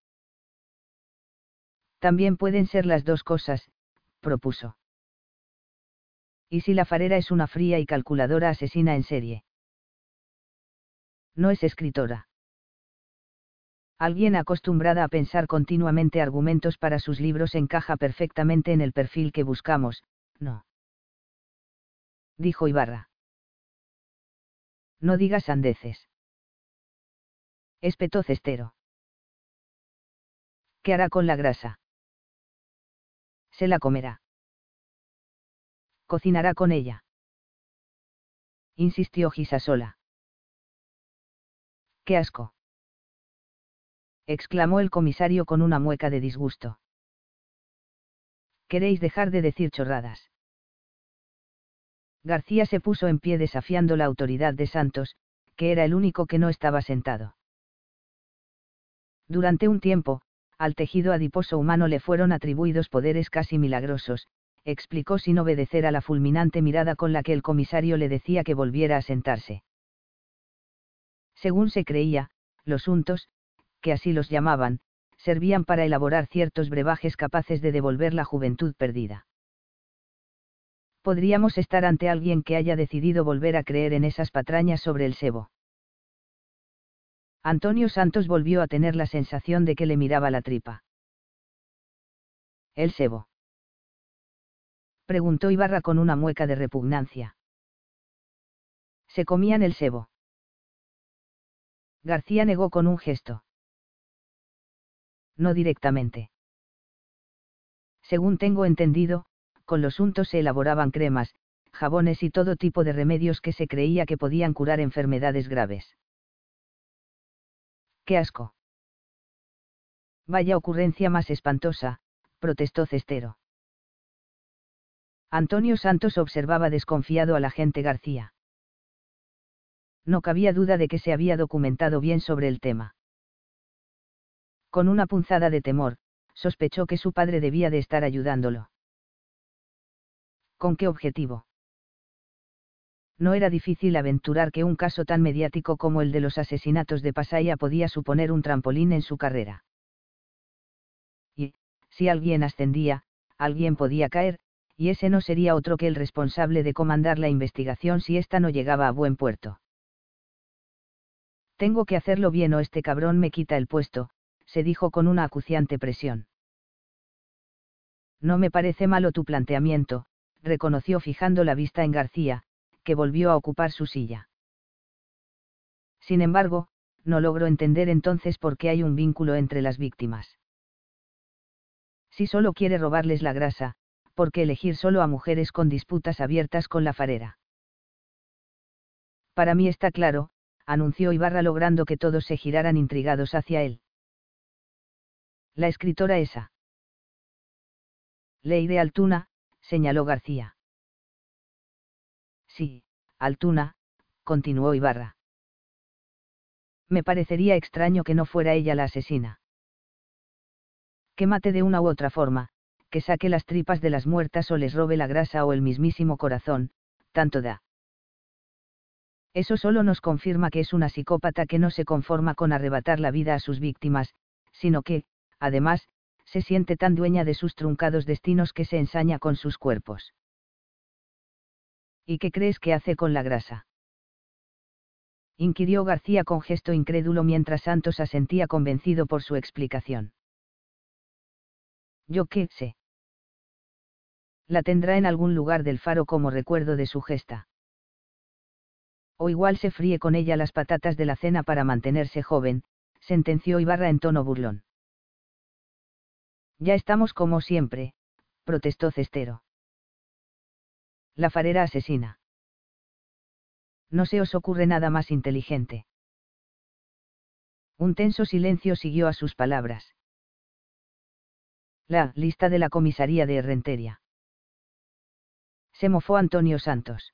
También pueden ser las dos cosas, propuso. ¿Y si la farera es una fría y calculadora asesina en serie? No es escritora. Alguien acostumbrada a pensar continuamente argumentos para sus libros encaja perfectamente en el perfil que buscamos, no. Dijo Ibarra. No digas andeces. Espetó Cestero. ¿Qué hará con la grasa? Se la comerá. Cocinará con ella. Insistió Gisasola. ¡Qué asco! exclamó el comisario con una mueca de disgusto. ¿Queréis dejar de decir chorradas? García se puso en pie desafiando la autoridad de Santos, que era el único que no estaba sentado. Durante un tiempo, al tejido adiposo humano le fueron atribuidos poderes casi milagrosos, explicó sin obedecer a la fulminante mirada con la que el comisario le decía que volviera a sentarse. Según se creía, los untos, que así los llamaban, servían para elaborar ciertos brebajes capaces de devolver la juventud perdida. Podríamos estar ante alguien que haya decidido volver a creer en esas patrañas sobre el sebo. Antonio Santos volvió a tener la sensación de que le miraba la tripa. ¿El sebo? Preguntó Ibarra con una mueca de repugnancia. Se comían el sebo. García negó con un gesto no directamente. Según tengo entendido, con los untos se elaboraban cremas, jabones y todo tipo de remedios que se creía que podían curar enfermedades graves. ¡Qué asco! Vaya ocurrencia más espantosa, protestó Cestero. Antonio Santos observaba desconfiado a la gente García. No cabía duda de que se había documentado bien sobre el tema. Con una punzada de temor, sospechó que su padre debía de estar ayudándolo. ¿Con qué objetivo? No era difícil aventurar que un caso tan mediático como el de los asesinatos de Pasaya podía suponer un trampolín en su carrera. Y, si alguien ascendía, alguien podía caer, y ese no sería otro que el responsable de comandar la investigación si ésta no llegaba a buen puerto. Tengo que hacerlo bien o este cabrón me quita el puesto, se dijo con una acuciante presión. No me parece malo tu planteamiento, reconoció fijando la vista en García, que volvió a ocupar su silla. Sin embargo, no logro entender entonces por qué hay un vínculo entre las víctimas. Si solo quiere robarles la grasa, ¿por qué elegir solo a mujeres con disputas abiertas con la farera? Para mí está claro, anunció Ibarra logrando que todos se giraran intrigados hacia él. La escritora esa. Ley de Altuna, señaló García. Sí, Altuna, continuó Ibarra. Me parecería extraño que no fuera ella la asesina. Que mate de una u otra forma, que saque las tripas de las muertas o les robe la grasa o el mismísimo corazón, tanto da. Eso solo nos confirma que es una psicópata que no se conforma con arrebatar la vida a sus víctimas, sino que, además, se siente tan dueña de sus truncados destinos que se ensaña con sus cuerpos. ¿Y qué crees que hace con la grasa? inquirió García con gesto incrédulo mientras Santos asentía convencido por su explicación. Yo qué sé. La tendrá en algún lugar del faro como recuerdo de su gesta. O igual se fríe con ella las patatas de la cena para mantenerse joven, sentenció Ibarra en tono burlón. Ya estamos como siempre, protestó Cestero. La farera asesina. No se os ocurre nada más inteligente. Un tenso silencio siguió a sus palabras. La lista de la comisaría de Renteria. Se mofó Antonio Santos.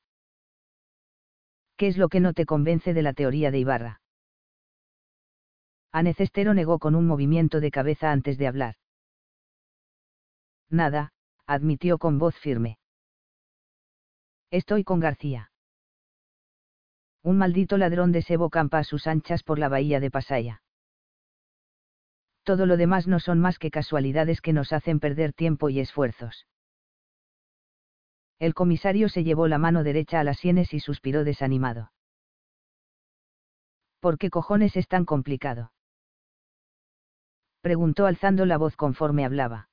¿Qué es lo que no te convence de la teoría de Ibarra? Anecestero negó con un movimiento de cabeza antes de hablar. Nada, admitió con voz firme. Estoy con García. Un maldito ladrón de sebo campa a sus anchas por la bahía de Pasaya. Todo lo demás no son más que casualidades que nos hacen perder tiempo y esfuerzos. El comisario se llevó la mano derecha a las sienes y suspiró desanimado. ¿Por qué cojones es tan complicado? Preguntó alzando la voz conforme hablaba.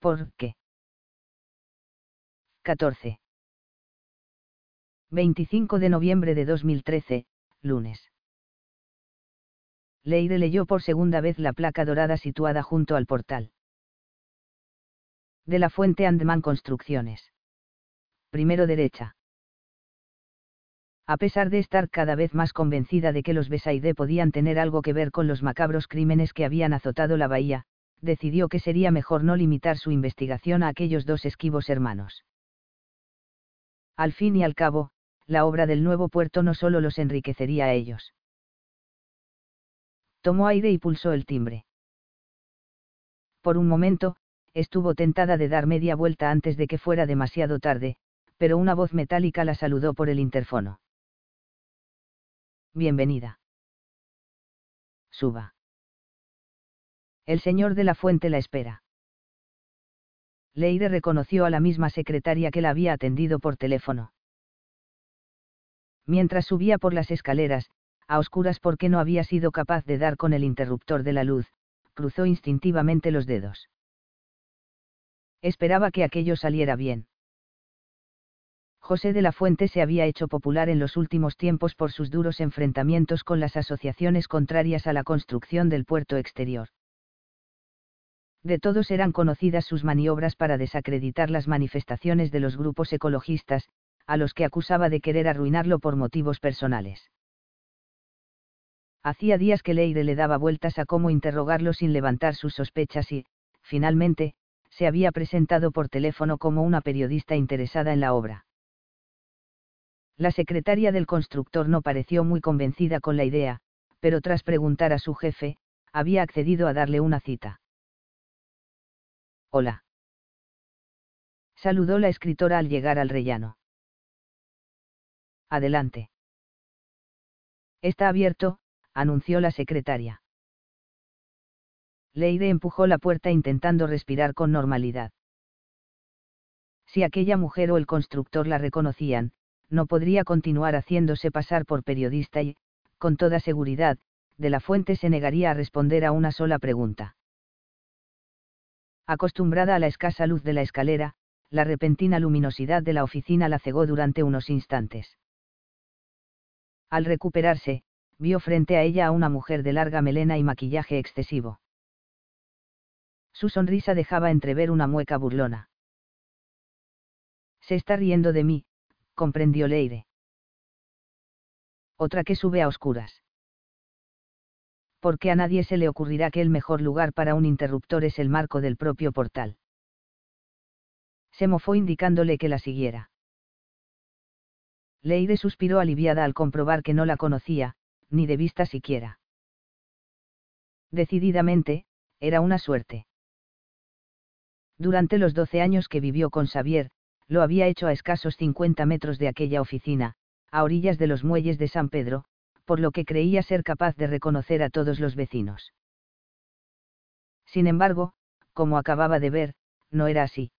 ¿Por qué? 14. 25 de noviembre de 2013, lunes. Leire leyó por segunda vez la placa dorada situada junto al portal. De la fuente Andman Construcciones. Primero derecha. A pesar de estar cada vez más convencida de que los Besaide podían tener algo que ver con los macabros crímenes que habían azotado la bahía, decidió que sería mejor no limitar su investigación a aquellos dos esquivos hermanos. Al fin y al cabo, la obra del nuevo puerto no solo los enriquecería a ellos. Tomó aire y pulsó el timbre. Por un momento, estuvo tentada de dar media vuelta antes de que fuera demasiado tarde, pero una voz metálica la saludó por el interfono. Bienvenida. Suba. El señor de la fuente la espera. Leire reconoció a la misma secretaria que la había atendido por teléfono. Mientras subía por las escaleras, a oscuras porque no había sido capaz de dar con el interruptor de la luz, cruzó instintivamente los dedos. Esperaba que aquello saliera bien. José de la Fuente se había hecho popular en los últimos tiempos por sus duros enfrentamientos con las asociaciones contrarias a la construcción del puerto exterior. De todos eran conocidas sus maniobras para desacreditar las manifestaciones de los grupos ecologistas, a los que acusaba de querer arruinarlo por motivos personales. Hacía días que Leire le daba vueltas a cómo interrogarlo sin levantar sus sospechas y, finalmente, se había presentado por teléfono como una periodista interesada en la obra. La secretaria del constructor no pareció muy convencida con la idea, pero tras preguntar a su jefe, había accedido a darle una cita. Hola. Saludó la escritora al llegar al rellano. Adelante. Está abierto, anunció la secretaria. Leide empujó la puerta intentando respirar con normalidad. Si aquella mujer o el constructor la reconocían, no podría continuar haciéndose pasar por periodista y, con toda seguridad, de la fuente se negaría a responder a una sola pregunta. Acostumbrada a la escasa luz de la escalera, la repentina luminosidad de la oficina la cegó durante unos instantes. Al recuperarse, vio frente a ella a una mujer de larga melena y maquillaje excesivo. Su sonrisa dejaba entrever una mueca burlona. Se está riendo de mí, comprendió Leire. Otra que sube a oscuras. Porque a nadie se le ocurrirá que el mejor lugar para un interruptor es el marco del propio portal. Se mofó indicándole que la siguiera. Leire suspiró aliviada al comprobar que no la conocía, ni de vista siquiera. Decididamente, Era una suerte. Durante los doce años que vivió con Xavier, lo había hecho a escasos 50 metros de aquella oficina, a orillas de los muelles de San Pedro, por lo que creía ser capaz de reconocer a todos los vecinos. Sin embargo, como acababa de ver, no era así.